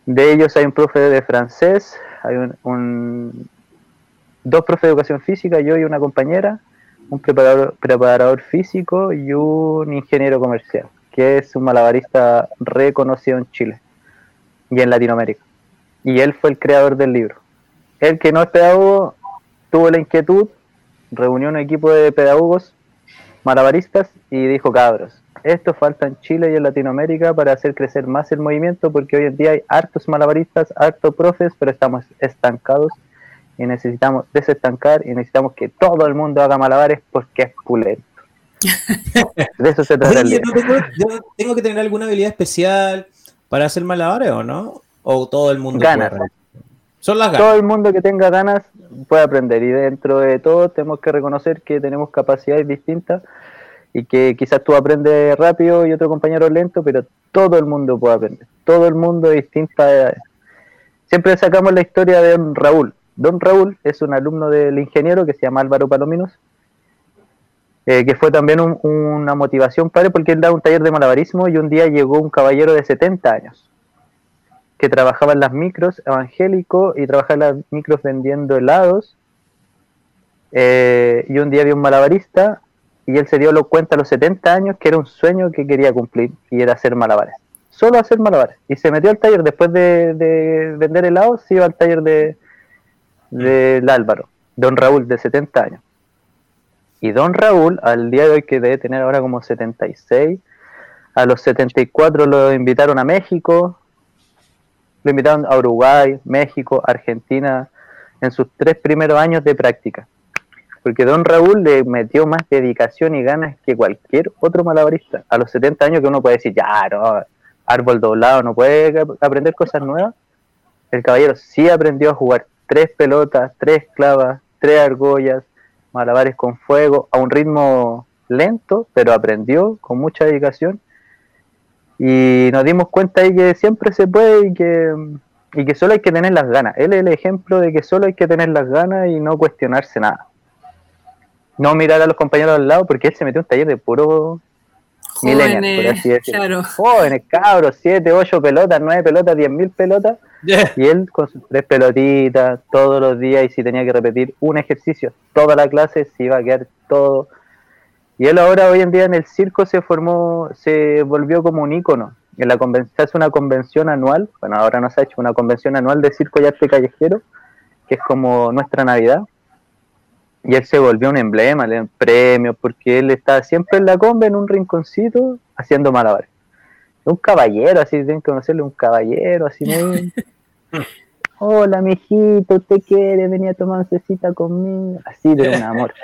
[SPEAKER 4] De ellos hay un profe de francés, hay un, dos profes de educación física, yo y una compañera, un preparador, preparador físico y un ingeniero comercial, que es un malabarista reconocido en Chile y en Latinoamérica. Y él fue el creador del libro. Él que no es pedagogo, tuvo la inquietud, reunió un equipo de pedagogos malabaristas y dijo, cabros, esto falta en Chile y en Latinoamérica para hacer crecer más el movimiento, porque hoy en día hay hartos malabaristas, hartos profes, pero estamos estancados y necesitamos desestancar y necesitamos que todo el mundo haga malabares porque es pulento.
[SPEAKER 2] De eso se trata. el yo, tengo, que tener alguna habilidad especial para hacer malabares o no? ¿O todo el mundo
[SPEAKER 4] ganas? Son las ganas. Todo el mundo que tenga ganas puede aprender y dentro de todo tenemos que reconocer que tenemos capacidades distintas y que quizás tú aprendes rápido y otro compañero lento, pero todo el mundo puede aprender, todo el mundo de distintas edades. Siempre sacamos la historia de don Raúl. Don Raúl es un alumno del ingeniero que se llama Álvaro Palominos, eh, que fue también una motivación padre porque él da un taller de malabarismo y un día llegó un caballero de 70 años que trabajaba en las micros evangélico y trabajaba en las micros vendiendo helados. Eh, y un día vio un malabarista y él se dio cuenta a los 70 años que era un sueño que quería cumplir y era hacer malabares. Solo hacer malabares. Y se metió al taller después de, de vender helados, se iba al taller de del Álvaro, don Raúl, de 70 años. Y don Raúl, al día de hoy que debe tener ahora como 76, a los 74 lo invitaron a México, lo invitaron a Uruguay, México, Argentina, en sus tres primeros años de práctica porque don Raúl le metió más dedicación y ganas que cualquier otro malabarista. A los 70 años que uno puede decir, ya, no, árbol doblado, no puede aprender cosas nuevas. El caballero sí aprendió a jugar tres pelotas, tres clavas, tres argollas, malabares con fuego, a un ritmo lento, pero aprendió con mucha dedicación. Y nos dimos cuenta ahí que siempre se puede y que y que solo hay que tener las ganas. Él es el ejemplo de que solo hay que tener las ganas y no cuestionarse nada. No mirar a los compañeros al lado porque él se metió en un taller de puro millennials, por así decirlo. Claro. Jóvenes, cabros, siete, ocho pelotas, nueve pelotas, diez mil Y él con sus tres pelotitas todos los días y si tenía que repetir un ejercicio toda la clase, se iba a quedar todo. Y él ahora hoy en día en el circo se formó, se volvió como un ícono en la convención, se hace una convención anual, bueno, ahora no se ha hecho una convención anual de circo y arte callejero, que es como nuestra Navidad, y él se volvió un emblema, le dan premios, porque él está siempre en la conve, en un rinconcito, haciendo malabares. Un caballero, así tienen que conocerle, un caballero, así muy... Hola, mijito, ¿usted quiere venir a tomar una cecita conmigo? Así de un amor.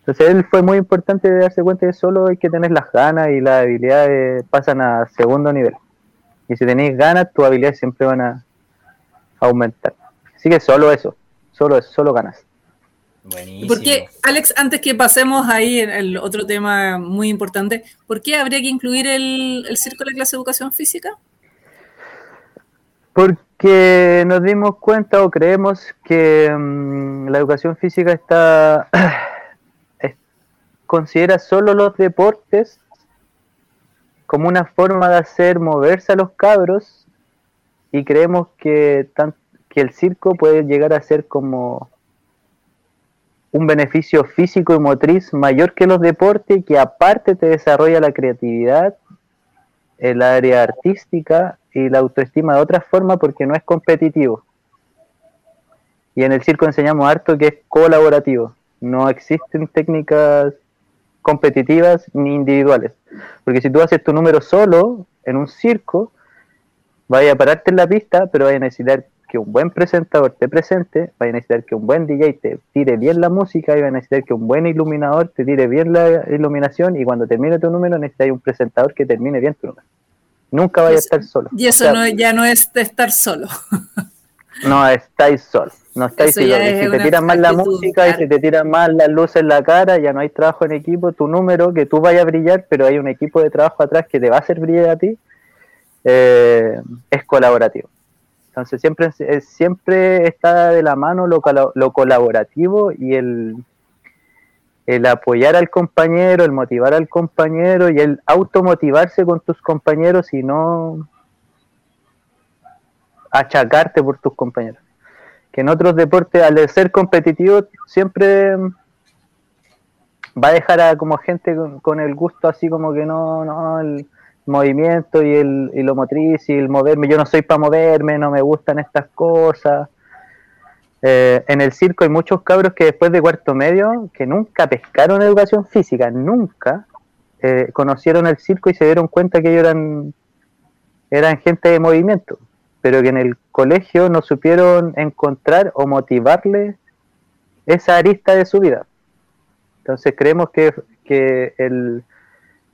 [SPEAKER 4] Entonces él fue muy importante de darse cuenta que solo hay que tener las ganas y las habilidades pasan a segundo nivel. Y si tenéis ganas, tus habilidades siempre van a aumentar. Así que solo eso, solo eso, solo ganas.
[SPEAKER 3] Buenísimo. ¿Por qué, Alex, antes que pasemos ahí en el otro tema muy importante, ¿por qué habría que incluir el, el circo en la clase de educación física?
[SPEAKER 4] Porque nos dimos cuenta o creemos que mm, la educación física está considera solo los deportes como una forma de hacer moverse a los cabros y creemos que, que el circo puede llegar a ser como un beneficio físico y motriz mayor que los deportes que aparte te desarrolla la creatividad, el área artística y la autoestima de otra forma porque no es competitivo. Y en el circo enseñamos harto que es colaborativo. No existen técnicas competitivas ni individuales. Porque si tú haces tu número solo en un circo, vaya a pararte en la pista, pero vaya a necesitar que un buen presentador te presente, vaya a necesitar que un buen DJ te tire bien la música y vaya a necesitar que un buen iluminador te tire bien la iluminación y cuando termine tu número necesitas un presentador que termine bien tu número. Nunca vaya a estar solo.
[SPEAKER 3] Y eso no, ya no es de estar solo.
[SPEAKER 4] no, estáis solo. No estáis Si te tiran mal la música y si te tiran mal las luces en la cara, ya no hay trabajo en equipo. Tu número, que tú vayas a brillar, pero hay un equipo de trabajo atrás que te va a hacer brillar a ti, eh, es colaborativo. Entonces siempre, siempre está de la mano lo, lo colaborativo y el, el apoyar al compañero, el motivar al compañero y el automotivarse con tus compañeros y no achacarte por tus compañeros. Que en otros deportes, al ser competitivo, siempre va a dejar a como gente con, el gusto así como que no, no, el movimiento y, el, y lo motriz y el moverme, yo no soy para moverme, no me gustan estas cosas. Eh, en el circo hay muchos cabros que después de cuarto medio, que nunca pescaron educación física, nunca, eh, conocieron el circo y se dieron cuenta que ellos eran, eran gente de movimiento pero que en el colegio no supieron encontrar o motivarle esa arista de su vida. Entonces creemos que, el,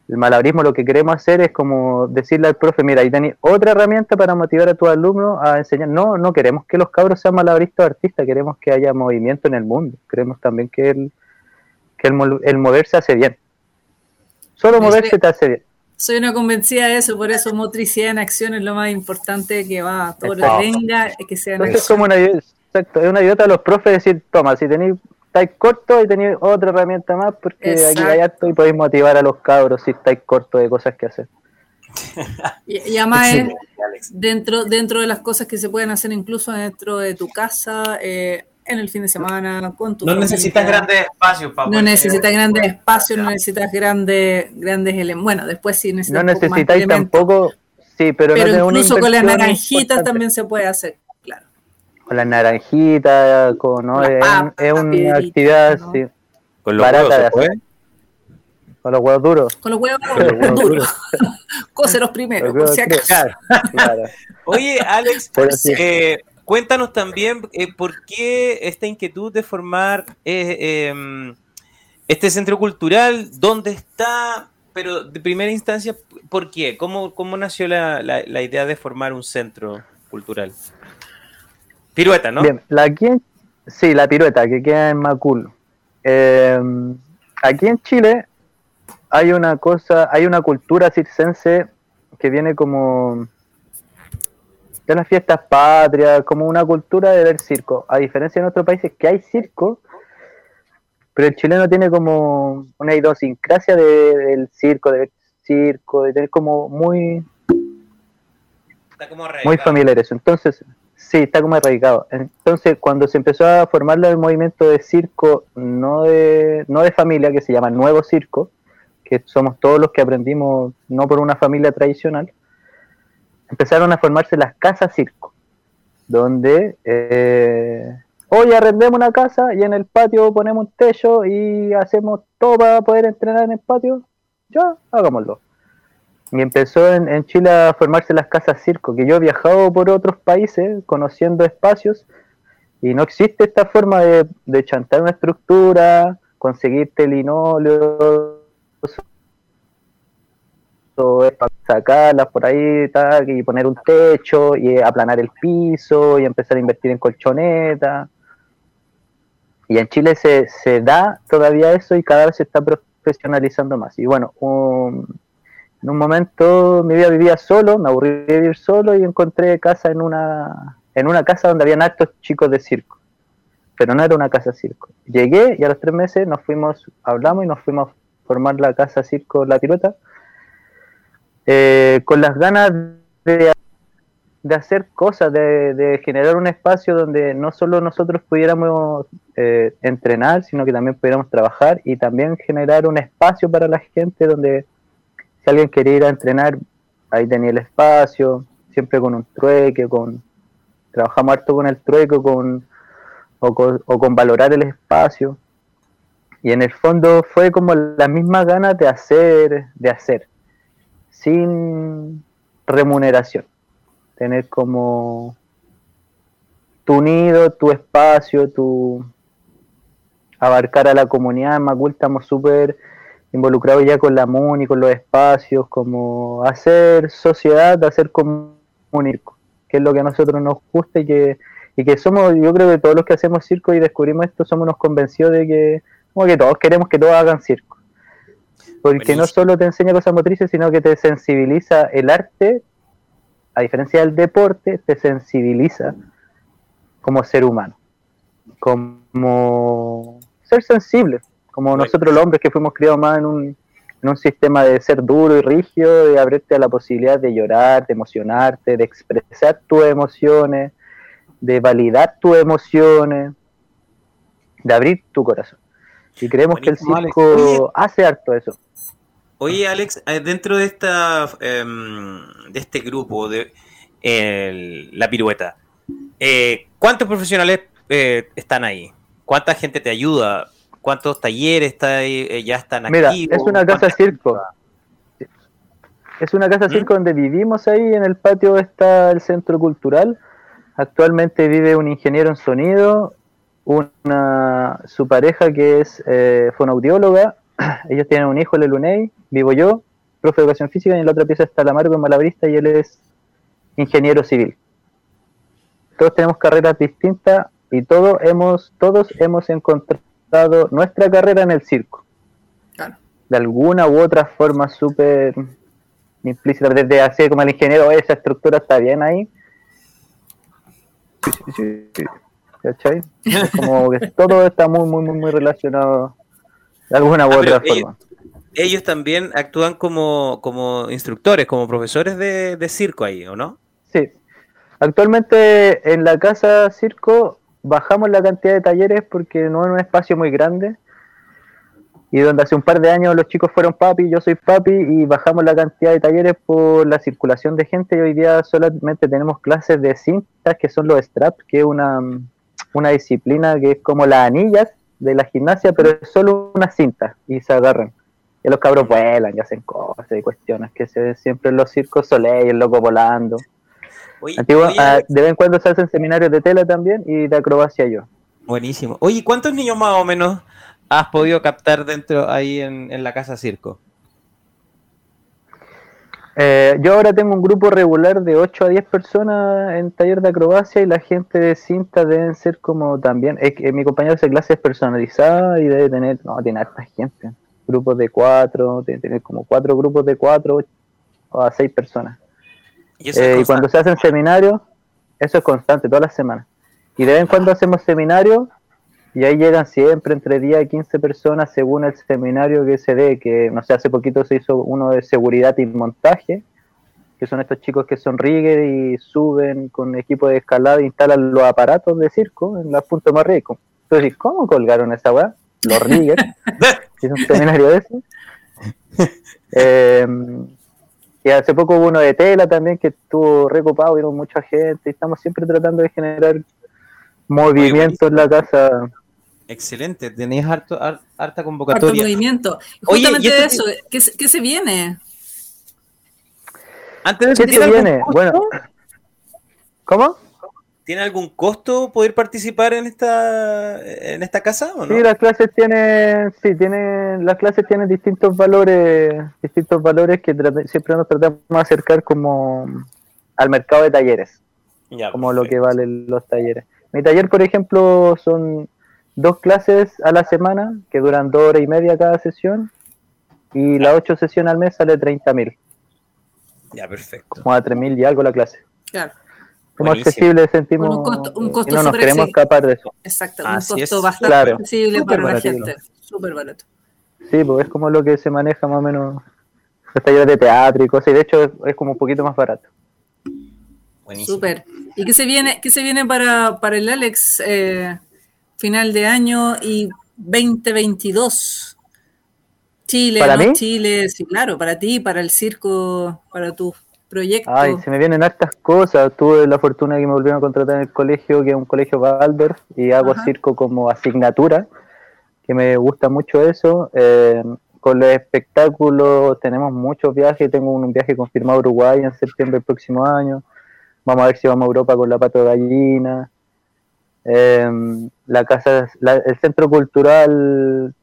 [SPEAKER 4] el, malabarismo lo que queremos hacer es como decirle al profe, mira, ahí tenéis otra herramienta para motivar a tus alumnos a enseñar. No, no queremos que los cabros sean malabaristas o artistas, queremos que haya movimiento en el mundo. Queremos también que el, que el, el moverse hace bien. Solo moverse te hace bien.
[SPEAKER 3] Soy una convencida de eso, por eso motricidad en acción es lo más importante que va, todo lo que venga, que sea en
[SPEAKER 4] Es como una, exacto, es una idiota a los profes decir, toma, si tenéis, estáis cortos y tenéis otra herramienta más, porque aquí hay harto y podéis motivar a los cabros si estáis cortos de cosas que hacer.
[SPEAKER 3] Y, además, dentro, dentro de las cosas que se pueden hacer incluso dentro de tu casa, eh, en el fin de semana con tu
[SPEAKER 2] No necesitas grandes espacios,
[SPEAKER 3] para No necesitas grandes espacios, no necesitas grandes, grandes elementos. Bueno, después sí necesitas.
[SPEAKER 4] No necesitáis tampoco, sí, pero,
[SPEAKER 3] pero incluso con las naranjitas también se puede hacer.
[SPEAKER 4] Con las naranjitas, con, ¿no? es, una actividad sí,
[SPEAKER 2] con los barata de hacer.
[SPEAKER 4] Con los huevos duros.
[SPEAKER 3] Con los huevos, duros. Cóselos primero, por si acaso.
[SPEAKER 2] Oye, Alex, eh, Cuéntanos también eh, por qué esta inquietud de formar eh, em, este centro cultural, dónde está, pero de primera instancia, ¿por qué? ¿Cómo, cómo nació la, la, idea de formar un centro cultural? Pirueta, ¿no? Bien,
[SPEAKER 4] la aquí sí, la pirueta, que queda en Macul. Em, aquí en Chile hay una cosa, hay una cultura circense que viene como de las fiestas patrias, como una cultura de ver circo. A diferencia de otros países que hay circo, pero el chileno tiene como una idiosincrasia de, del circo, de ver circo, de tener como muy, muy familiar eso. Entonces, sí, está como arraigado. Entonces, cuando se empezó a formar el movimiento de circo, no de, no de familia, que se llama Nuevo Circo, que somos todos los que aprendimos no por una familia tradicional, empezaron a formarse las casas circo, donde eh, hoy arrendemos una casa y en el patio ponemos un techo y hacemos todo para poder entrenar en el patio, ya, hagámoslo. Y empezó en, Chile a formarse las casas circo, que yo he viajado por otros países conociendo espacios y no existe esta forma de, de chantar una estructura, conseguirte linóleo, sacarlas por ahí y poner un techo y aplanar el piso y empezar a invertir en colchoneta. Y en Chile se, se da todavía eso y cada vez se está profesionalizando más. Y bueno, en un momento mi vida vivía solo, me aburrí de vivir solo y encontré casa en una, en una casa donde habían actos chicos de circo. Pero no era una casa circo. Llegué y a los tres meses nos fuimos, hablamos y nos fuimos a formar la casa circo La Tirota eh, con las ganas de, de hacer cosas, de, generar un espacio donde no solo nosotros pudiéramos eh, entrenar, sino que también pudiéramos trabajar y también generar un espacio para la gente donde si alguien quería ir a entrenar, ahí tenía el espacio, siempre con un trueque, con trabajamos harto con el trueque con, o, con, o con valorar el espacio. Y en el fondo fue como la misma ganas de hacer, de hacer sin remuneración. Tener como tu nido, tu espacio, tu abarcar a la comunidad. En Macul estamos súper involucrados ya con la MUNI, con los espacios, como hacer sociedad, hacer comunidad, que es lo que a nosotros nos gusta y que, y que somos, yo creo que todos los que hacemos circo y descubrimos esto, somos unos convencidos de que, como que todos queremos que todos hagan circo. Porque no solo te enseña cosas motrices, sino que te sensibiliza el arte, a diferencia del deporte, te sensibiliza como ser humano, como ser sensible, como nosotros los hombres que fuimos criados más en un, en un sistema de ser duro y rígido, de abrirte a la posibilidad de llorar, de emocionarte, de expresar tus emociones, de validar tus emociones, de abrir tu corazón. Y creemos que el circo hace harto eso.
[SPEAKER 2] Oye, Alex, eh, dentro de esta em, de este grupo de la pirueta, eh, ¿cuántos profesionales eh, están ahí? ¿Cuánta gente te ayuda? ¿Cuántos talleres está ya están
[SPEAKER 4] Mira, es una casa circo. Es una casa ¿Mm? circo donde vivimos ahí, en el patio está el centro cultural. Actualmente vive un ingeniero en sonido, una su pareja que es fonoaudióloga, ellos tienen un hijo, el Luney, vivo yo, profe de educación física, y en la otra pieza está la Margo, malabrista, y él es ingeniero civil. Todos tenemos carreras distintas y todos hemos, todos hemos encontrado nuestra carrera en el circo. De alguna u otra forma súper implícita, desde así como el ingeniero, esa estructura está bien ahí. ¿Cachai? Como que todo está muy, muy, muy, muy relacionado de alguna u ah, otra forma.
[SPEAKER 2] Ellos, también actúan como, como instructores, como profesores de, circo ahí, ¿o no?
[SPEAKER 4] Sí. Actualmente en la casa circo bajamos la cantidad de talleres porque no es un espacio muy grande y donde hace un par de años los chicos fueron papi, yo soy papi y bajamos la cantidad de talleres por la circulación de gente y hoy día solamente tenemos clases de cintas que son los straps, que es una, una disciplina que es como las anillas de la gimnasia, pero es solo una cinta y se agarran. Y los cabros vuelan y hacen cosas y cuestiones que se ven siempre en los circos Soleil, el loco volando. Ah, de vez en cuando se hacen seminarios de tela también y de acrobacia yo.
[SPEAKER 2] Buenísimo. Oye, ¿cuántos niños más o menos has podido captar dentro ahí en, en la casa circo?
[SPEAKER 4] Eh, yo ahora tengo un grupo regular de 8 a 10 personas en taller de acrobacia y la gente de cinta deben ser como también. Es que mi compañero hace clases personalizadas y debe tener, no, tiene harta gente. Grupos de 4, debe tener como 4 grupos de 4 o a 6 personas. Y, eh, cuando se hacen seminarios, eso es constante, todas las semanas. Y de vez en cuando hacemos seminarios y ahí llegan siempre entre 10 y 15 personas según el seminario que se dé, que no sé, hace poquito se hizo uno de seguridad y montaje, que son estos chicos que son rigger y suben con equipo de escalada e instalan los aparatos de circo en los puntos más ricos. Entonces, ¿cómo colgaron esa weá? Los riggers. es un seminario de eso. Eh, y hace poco hubo uno de tela también que estuvo recopado, vieron mucha gente y estamos siempre tratando de generar movimiento en la casa.
[SPEAKER 2] Excelente, tenéis harto, harta convocatoria.
[SPEAKER 3] Harto movimiento. Justamente de eso, ¿qué, ¿qué, se viene?
[SPEAKER 4] Antes de eso, ¿Qué se viene? Bueno, ¿cómo?
[SPEAKER 2] ¿Tiene algún costo poder participar en esta en esta casa o no?
[SPEAKER 4] Sí, las clases tienen sí, tienen las clases tienen distintos valores, distintos valores que siempre nos tratamos de acercar como al mercado de talleres. como lo que valen los talleres. Mi taller, por ejemplo, son dos clases a la semana que duran dos horas y media cada sesión y las ocho sesiones al mes sale 30 mil.
[SPEAKER 2] Ya, perfecto.
[SPEAKER 4] Como a 3 mil y algo la clase.
[SPEAKER 3] Claro
[SPEAKER 4] como accesible sentimos
[SPEAKER 3] un costo, un costo
[SPEAKER 4] y no nos queremos escapar de eso.
[SPEAKER 3] Exacto, un costo bastante accesible para la gente, súper barato.
[SPEAKER 4] Sí, pues es como lo que se maneja más o menos los talleres de teatro y cosas, y de hecho es, como un poquito más barato.
[SPEAKER 3] Buenísimo. Súper. ¿Y qué se viene, qué se viene para, para el Alex eh, final de año y 2022? Chile, ¿Para mí? Chile, sí, claro, para ti, para el circo, para tu proyecto.
[SPEAKER 4] Ay, se me vienen hartas cosas. Tuve la fortuna de que me volvieron a contratar en el colegio, que es un colegio Valder, y hago circo como asignatura, que me gusta mucho eso. Eh, con los espectáculos tenemos muchos viajes. Tengo un viaje confirmado a Uruguay en septiembre del próximo año. Vamos a ver si vamos a Europa con la pato de gallina. Eh, la casa, el centro cultural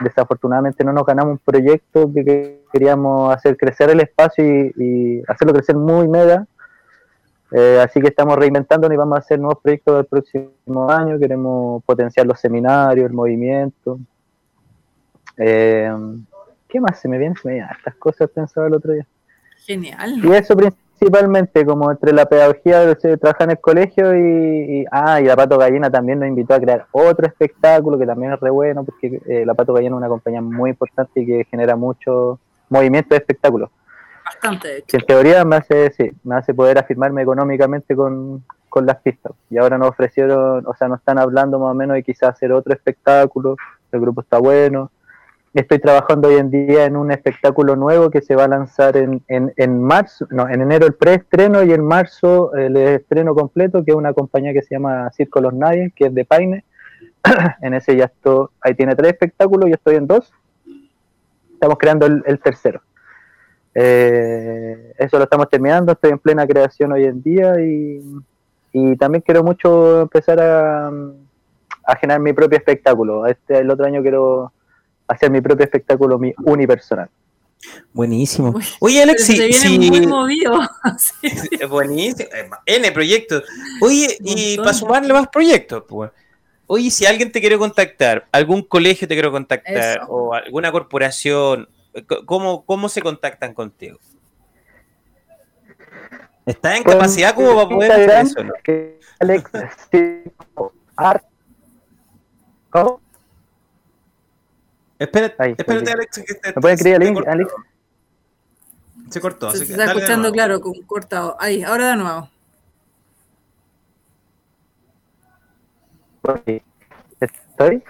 [SPEAKER 4] desafortunadamente no nos ganamos un proyecto que queríamos hacer crecer el espacio y, hacerlo crecer muy mega. Eh, así que estamos reinventando y vamos a hacer nuevos proyectos el próximo año. Queremos potenciar los seminarios, el movimiento. Eh, ¿Qué más se me viene? Se me vienen estas cosas pensaba el otro día.
[SPEAKER 3] Genial.
[SPEAKER 4] Y eso principalmente como entre la pedagogía de trabajar en el colegio y, ah, y la Pato Gallina también nos invitó a crear otro espectáculo que también es re bueno porque eh, la Pato Gallina es una compañía muy importante y que genera mucho movimiento de espectáculo.
[SPEAKER 3] Bastante.
[SPEAKER 4] Que en teoría me hace, sí, me hace poder afirmarme económicamente con, con las pistas. Y ahora nos ofrecieron, o sea, nos están hablando más o menos de quizás hacer otro espectáculo, el grupo está bueno estoy trabajando hoy en día en un espectáculo nuevo que se va a lanzar en, en, marzo, no, en enero el preestreno y en marzo el estreno completo, que es una compañía que se llama Circo Los Nadie, que es de Paine. en ese ya estoy, ahí tiene tres espectáculos, yo estoy en dos. Estamos creando el, tercero. Eh, eso lo estamos terminando, estoy en plena creación hoy en día y, y también quiero mucho empezar a, a generar mi propio espectáculo. Este, el otro año quiero hacer mi propio espectáculo mi unipersonal.
[SPEAKER 2] Buenísimo. Oye, Alex, si,
[SPEAKER 3] si... muy movido.
[SPEAKER 2] Buenísimo. N proyectos. Oye, y para sumarle más proyectos, pues. Oye, si alguien te quiere contactar, algún colegio te quiere contactar, o alguna corporación, ¿cómo, cómo se contactan contigo? ¿Estás en capacidad como para poder hacer eso? ¿no?
[SPEAKER 4] Alex, Art. ¿Cómo?
[SPEAKER 2] Espérate, espérate, Alex. Que
[SPEAKER 4] ¿Me pueden escribir link, Alex?
[SPEAKER 2] Se cortó.
[SPEAKER 3] Se, está escuchando claro, cortado. Ahí, ahora de nuevo.
[SPEAKER 4] ¿Estoy?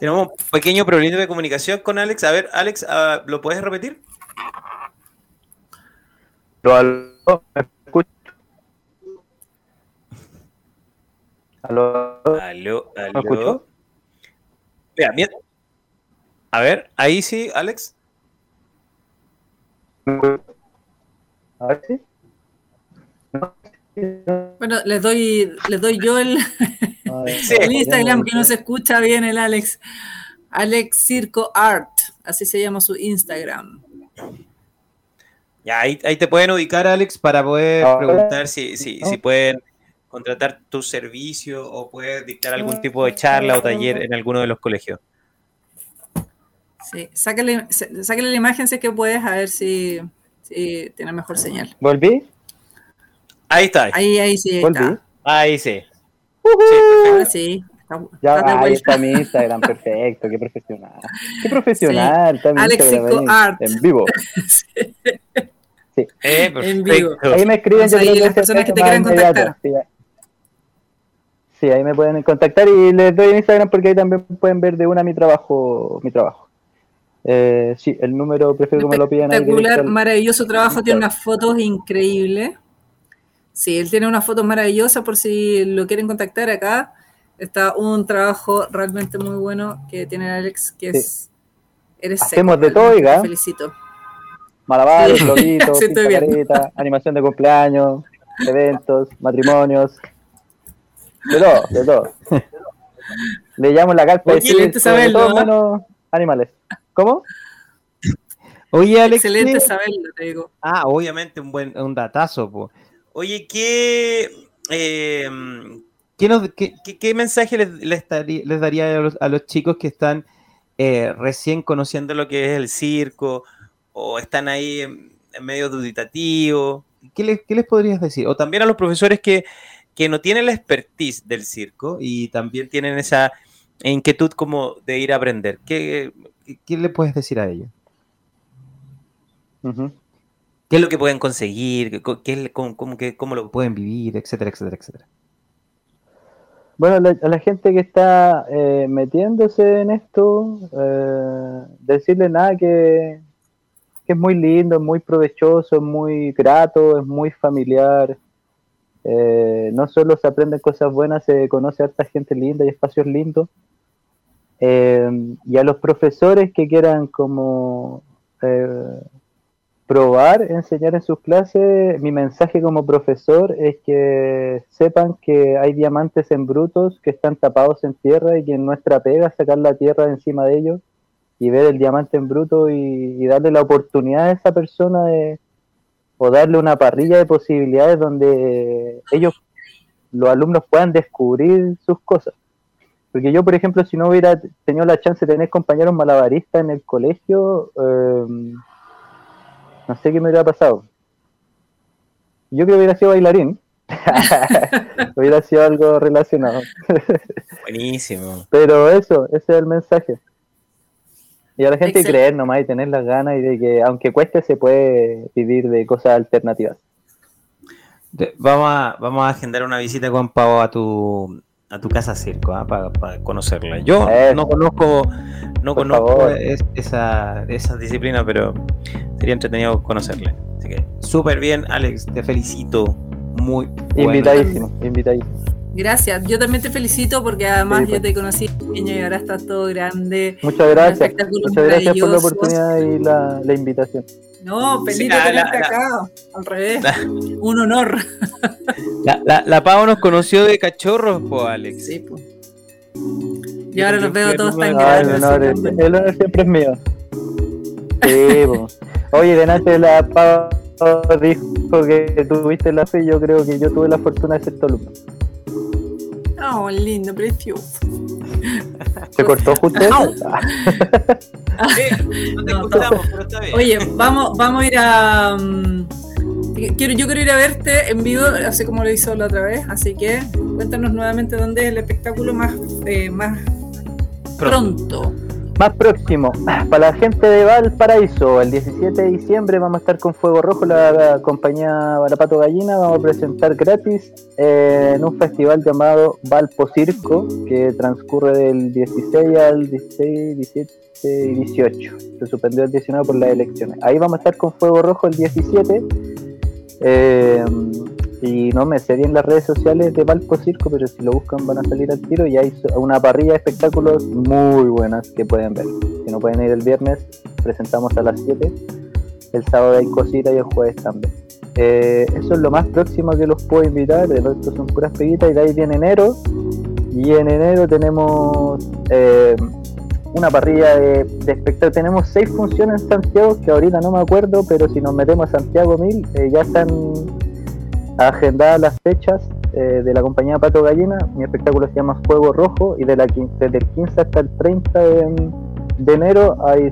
[SPEAKER 2] Tenemos un pequeño problema de comunicación con Alex. A ver, Alex, uh, ¿lo puedes repetir?
[SPEAKER 4] Lo aló, ¿me escucho? ¿Aló?
[SPEAKER 2] ¿Aló? ¿Aló? ¿Me escucho? Mira. A ver, ahí sí, Alex.
[SPEAKER 4] A ver si.
[SPEAKER 3] Bueno, les doy, les doy yo el, el Instagram que no se escucha bien el Alex. Alex Circo Art, así se llama su Instagram.
[SPEAKER 2] Ya, ahí, ahí te pueden ubicar, Alex, para poder preguntar si, si, si pueden contratar tu servicio o puedes dictar algún tipo de charla o taller en alguno de los colegios.
[SPEAKER 3] Sí, sáquale, la imagen si es que puedes, a ver si, si tiene mejor señal.
[SPEAKER 4] ¿Volví?
[SPEAKER 2] Ahí está.
[SPEAKER 3] Ahí, ahí sí. Está.
[SPEAKER 2] Ahí sí.
[SPEAKER 3] Uh sí.
[SPEAKER 4] Ya, ahí está mi Instagram, perfecto, qué profesional. Qué profesional,
[SPEAKER 3] Alexico Art.
[SPEAKER 4] En vivo.
[SPEAKER 2] sí. Eh,
[SPEAKER 3] en vivo.
[SPEAKER 4] Ahí me escriben.
[SPEAKER 3] yo ahí las personas que te quieren contactar.
[SPEAKER 4] Sí, ahí me pueden contactar y les doy Instagram porque ahí también pueden ver de una mi trabajo. Mi trabajo. Eh, sí, el número prefiero que me lo pidan.
[SPEAKER 3] Espectacular, maravilloso trabajo, tiene unas fotos increíbles. Sí, él tiene unas fotos maravillosas por si lo quieren contactar acá. Está un trabajo realmente muy bueno que tiene Alex, que es...
[SPEAKER 4] Eres Hacemos de todo,
[SPEAKER 3] Te felicito.
[SPEAKER 4] Malabares, sí. animación de cumpleaños, eventos, matrimonios, de todo, de todo. Le llamo la carpa
[SPEAKER 3] Excelente saberlo. Todo
[SPEAKER 4] menos animales. ¿Cómo?
[SPEAKER 2] Oye, Alex.
[SPEAKER 3] Excelente saberlo, te digo.
[SPEAKER 2] Ah, obviamente un buen un datazo. Po. Oye, ¿qué, eh, ¿qué, qué, mensaje les, les, daría a los, chicos que están eh, recién conociendo lo que es el circo o están ahí en, medio duditativo? ¿Qué les, ¿Qué les podrías decir? O también a los profesores que que no tienen la expertise del circo y también tienen esa inquietud como de ir a aprender. ¿Qué, qué, le puedes decir a ellos? ¿Qué es lo que pueden conseguir? ¿Qué, cómo, cómo, lo pueden vivir? Etcétera, etcétera, etcétera.
[SPEAKER 4] Bueno, a la, gente que está eh, metiéndose en esto, eh, decirle nada que, que, es muy lindo, es muy provechoso, es muy grato, es muy familiar. Eh, no solo se aprenden cosas buenas, se conoce a esta gente linda y espacios lindos. Eh, y a los profesores que quieran como eh, probar, enseñar en sus clases, mi mensaje como profesor es que sepan que hay diamantes en brutos que están tapados en tierra y que en nuestra pega sacar la tierra de encima de ellos y ver el diamante en bruto y darle la oportunidad a esa persona de, o darle una parrilla de posibilidades donde ellos, los alumnos, puedan descubrir sus cosas. Porque yo, por ejemplo, si no hubiera tenido la chance de tener compañeros malabaristas en el colegio, em, no sé qué me hubiera pasado. Yo creo que hubiera sido bailarín. hubiera sido algo relacionado.
[SPEAKER 2] Buenísimo.
[SPEAKER 4] Pero eso, ese es el mensaje. Y a la gente creer nomás y tener las ganas y de que aunque cueste se puede vivir de cosas alternativas.
[SPEAKER 2] Vamos a, vamos a agendar una visita, Juan Pau, a tu, a tu casa circo, ¿ah? para, conocerla. Yo no conozco, no conozco esa, esa disciplina, pero sería entretenido conocerla. Así que súper bien, Alex, te felicito. Muy
[SPEAKER 4] invitadísimo, invitadísimo.
[SPEAKER 3] Gracias, yo también te felicito porque además yo te conocí pequeño y ahora estás todo grande.
[SPEAKER 4] Muchas gracias. Muchas gracias por la oportunidad y la, la invitación.
[SPEAKER 3] No, feliz de tenerte acá. Al revés. Un honor.
[SPEAKER 2] La, la, la Pau nos conoció de cachorros, po, Alex.
[SPEAKER 3] Sí, pues. Y ahora los veo todos tan grandes.
[SPEAKER 4] El honor, el honor siempre es mío. Sí, po. Oye, delante la Pau dijo que tuviste la fe, yo creo que yo tuve la fortuna de ser alumno.
[SPEAKER 3] Oh, lindo, precioso.
[SPEAKER 4] ¿Se cortó justo
[SPEAKER 3] no te pero está bien. Oye, vamos, vamos a ir a. Um, quiero, yo quiero ir a verte en vivo, así como lo hizo la otra vez. Así que cuéntanos nuevamente dónde es el espectáculo más, eh, más pronto.
[SPEAKER 4] Más próximo, para la gente de Valparaíso, el 17 de diciembre vamos a estar con Fuego Rojo, la, compañía Barapato Gallina, vamos a presentar gratis eh, en un festival llamado Valpo Circo, que transcurre del 16 al 16, 17 y 18. Se suspendió el 19 por las elecciones. Ahí vamos a estar con Fuego Rojo el 17. Eh, y no me sé bien las redes sociales de Valpo Circo, pero si lo buscan van a salir al tiro y hay una parrilla de espectáculos muy buenas que pueden ver. Si no pueden ir el viernes, presentamos a las 7. El sábado hay cositas y el jueves también. Eh, eso es lo más próximo que los puedo invitar. De resto son puras peguitas y de ahí viene enero. Y en enero tenemos eh, una parrilla de, de espectáculos. Tenemos seis funciones en Santiago que ahorita no me acuerdo, pero si nos metemos a Santiago 1000 eh, ya están agendadas las fechas eh, de la compañía Pato Gallina. Mi espectáculo se llama Fuego Rojo y de la, desde el 15 hasta el 30 de, enero hay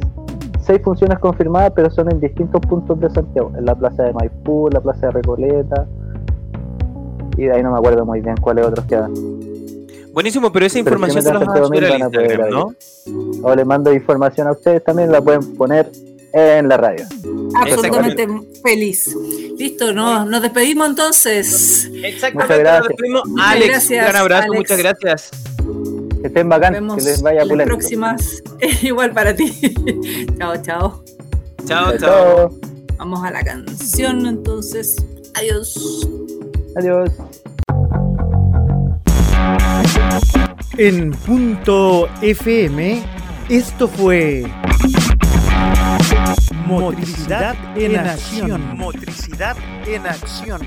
[SPEAKER 4] seis funciones confirmadas, pero son en distintos puntos de Santiago, en la plaza de Maipú, en la plaza de Recoleta, y de ahí no me acuerdo muy bien cuáles otros quedan.
[SPEAKER 2] Buenísimo, pero esa información se la vas a subir al Instagram, ¿no?
[SPEAKER 4] O les mando información a ustedes también, la pueden poner en la radio.
[SPEAKER 3] Absolutamente feliz. Listo, ¿no? nos despedimos entonces.
[SPEAKER 2] Exactamente, nos despedimos. Alex, un gran abrazo, muchas gracias.
[SPEAKER 4] Que estén bacán, que les vaya
[SPEAKER 3] las próximas, igual para ti. chao, chao.
[SPEAKER 2] Chao, chao.
[SPEAKER 3] Vamos a la canción entonces. Adiós.
[SPEAKER 4] Adiós.
[SPEAKER 1] En punto FM, esto fue Motricidad en acción. Motricidad en acción.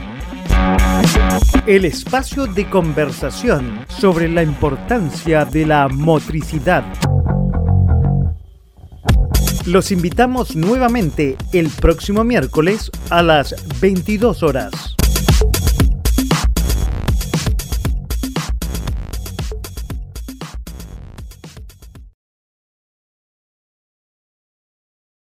[SPEAKER 1] El espacio de conversación sobre la importancia de la motricidad. Los invitamos nuevamente el próximo miércoles a las 22 horas.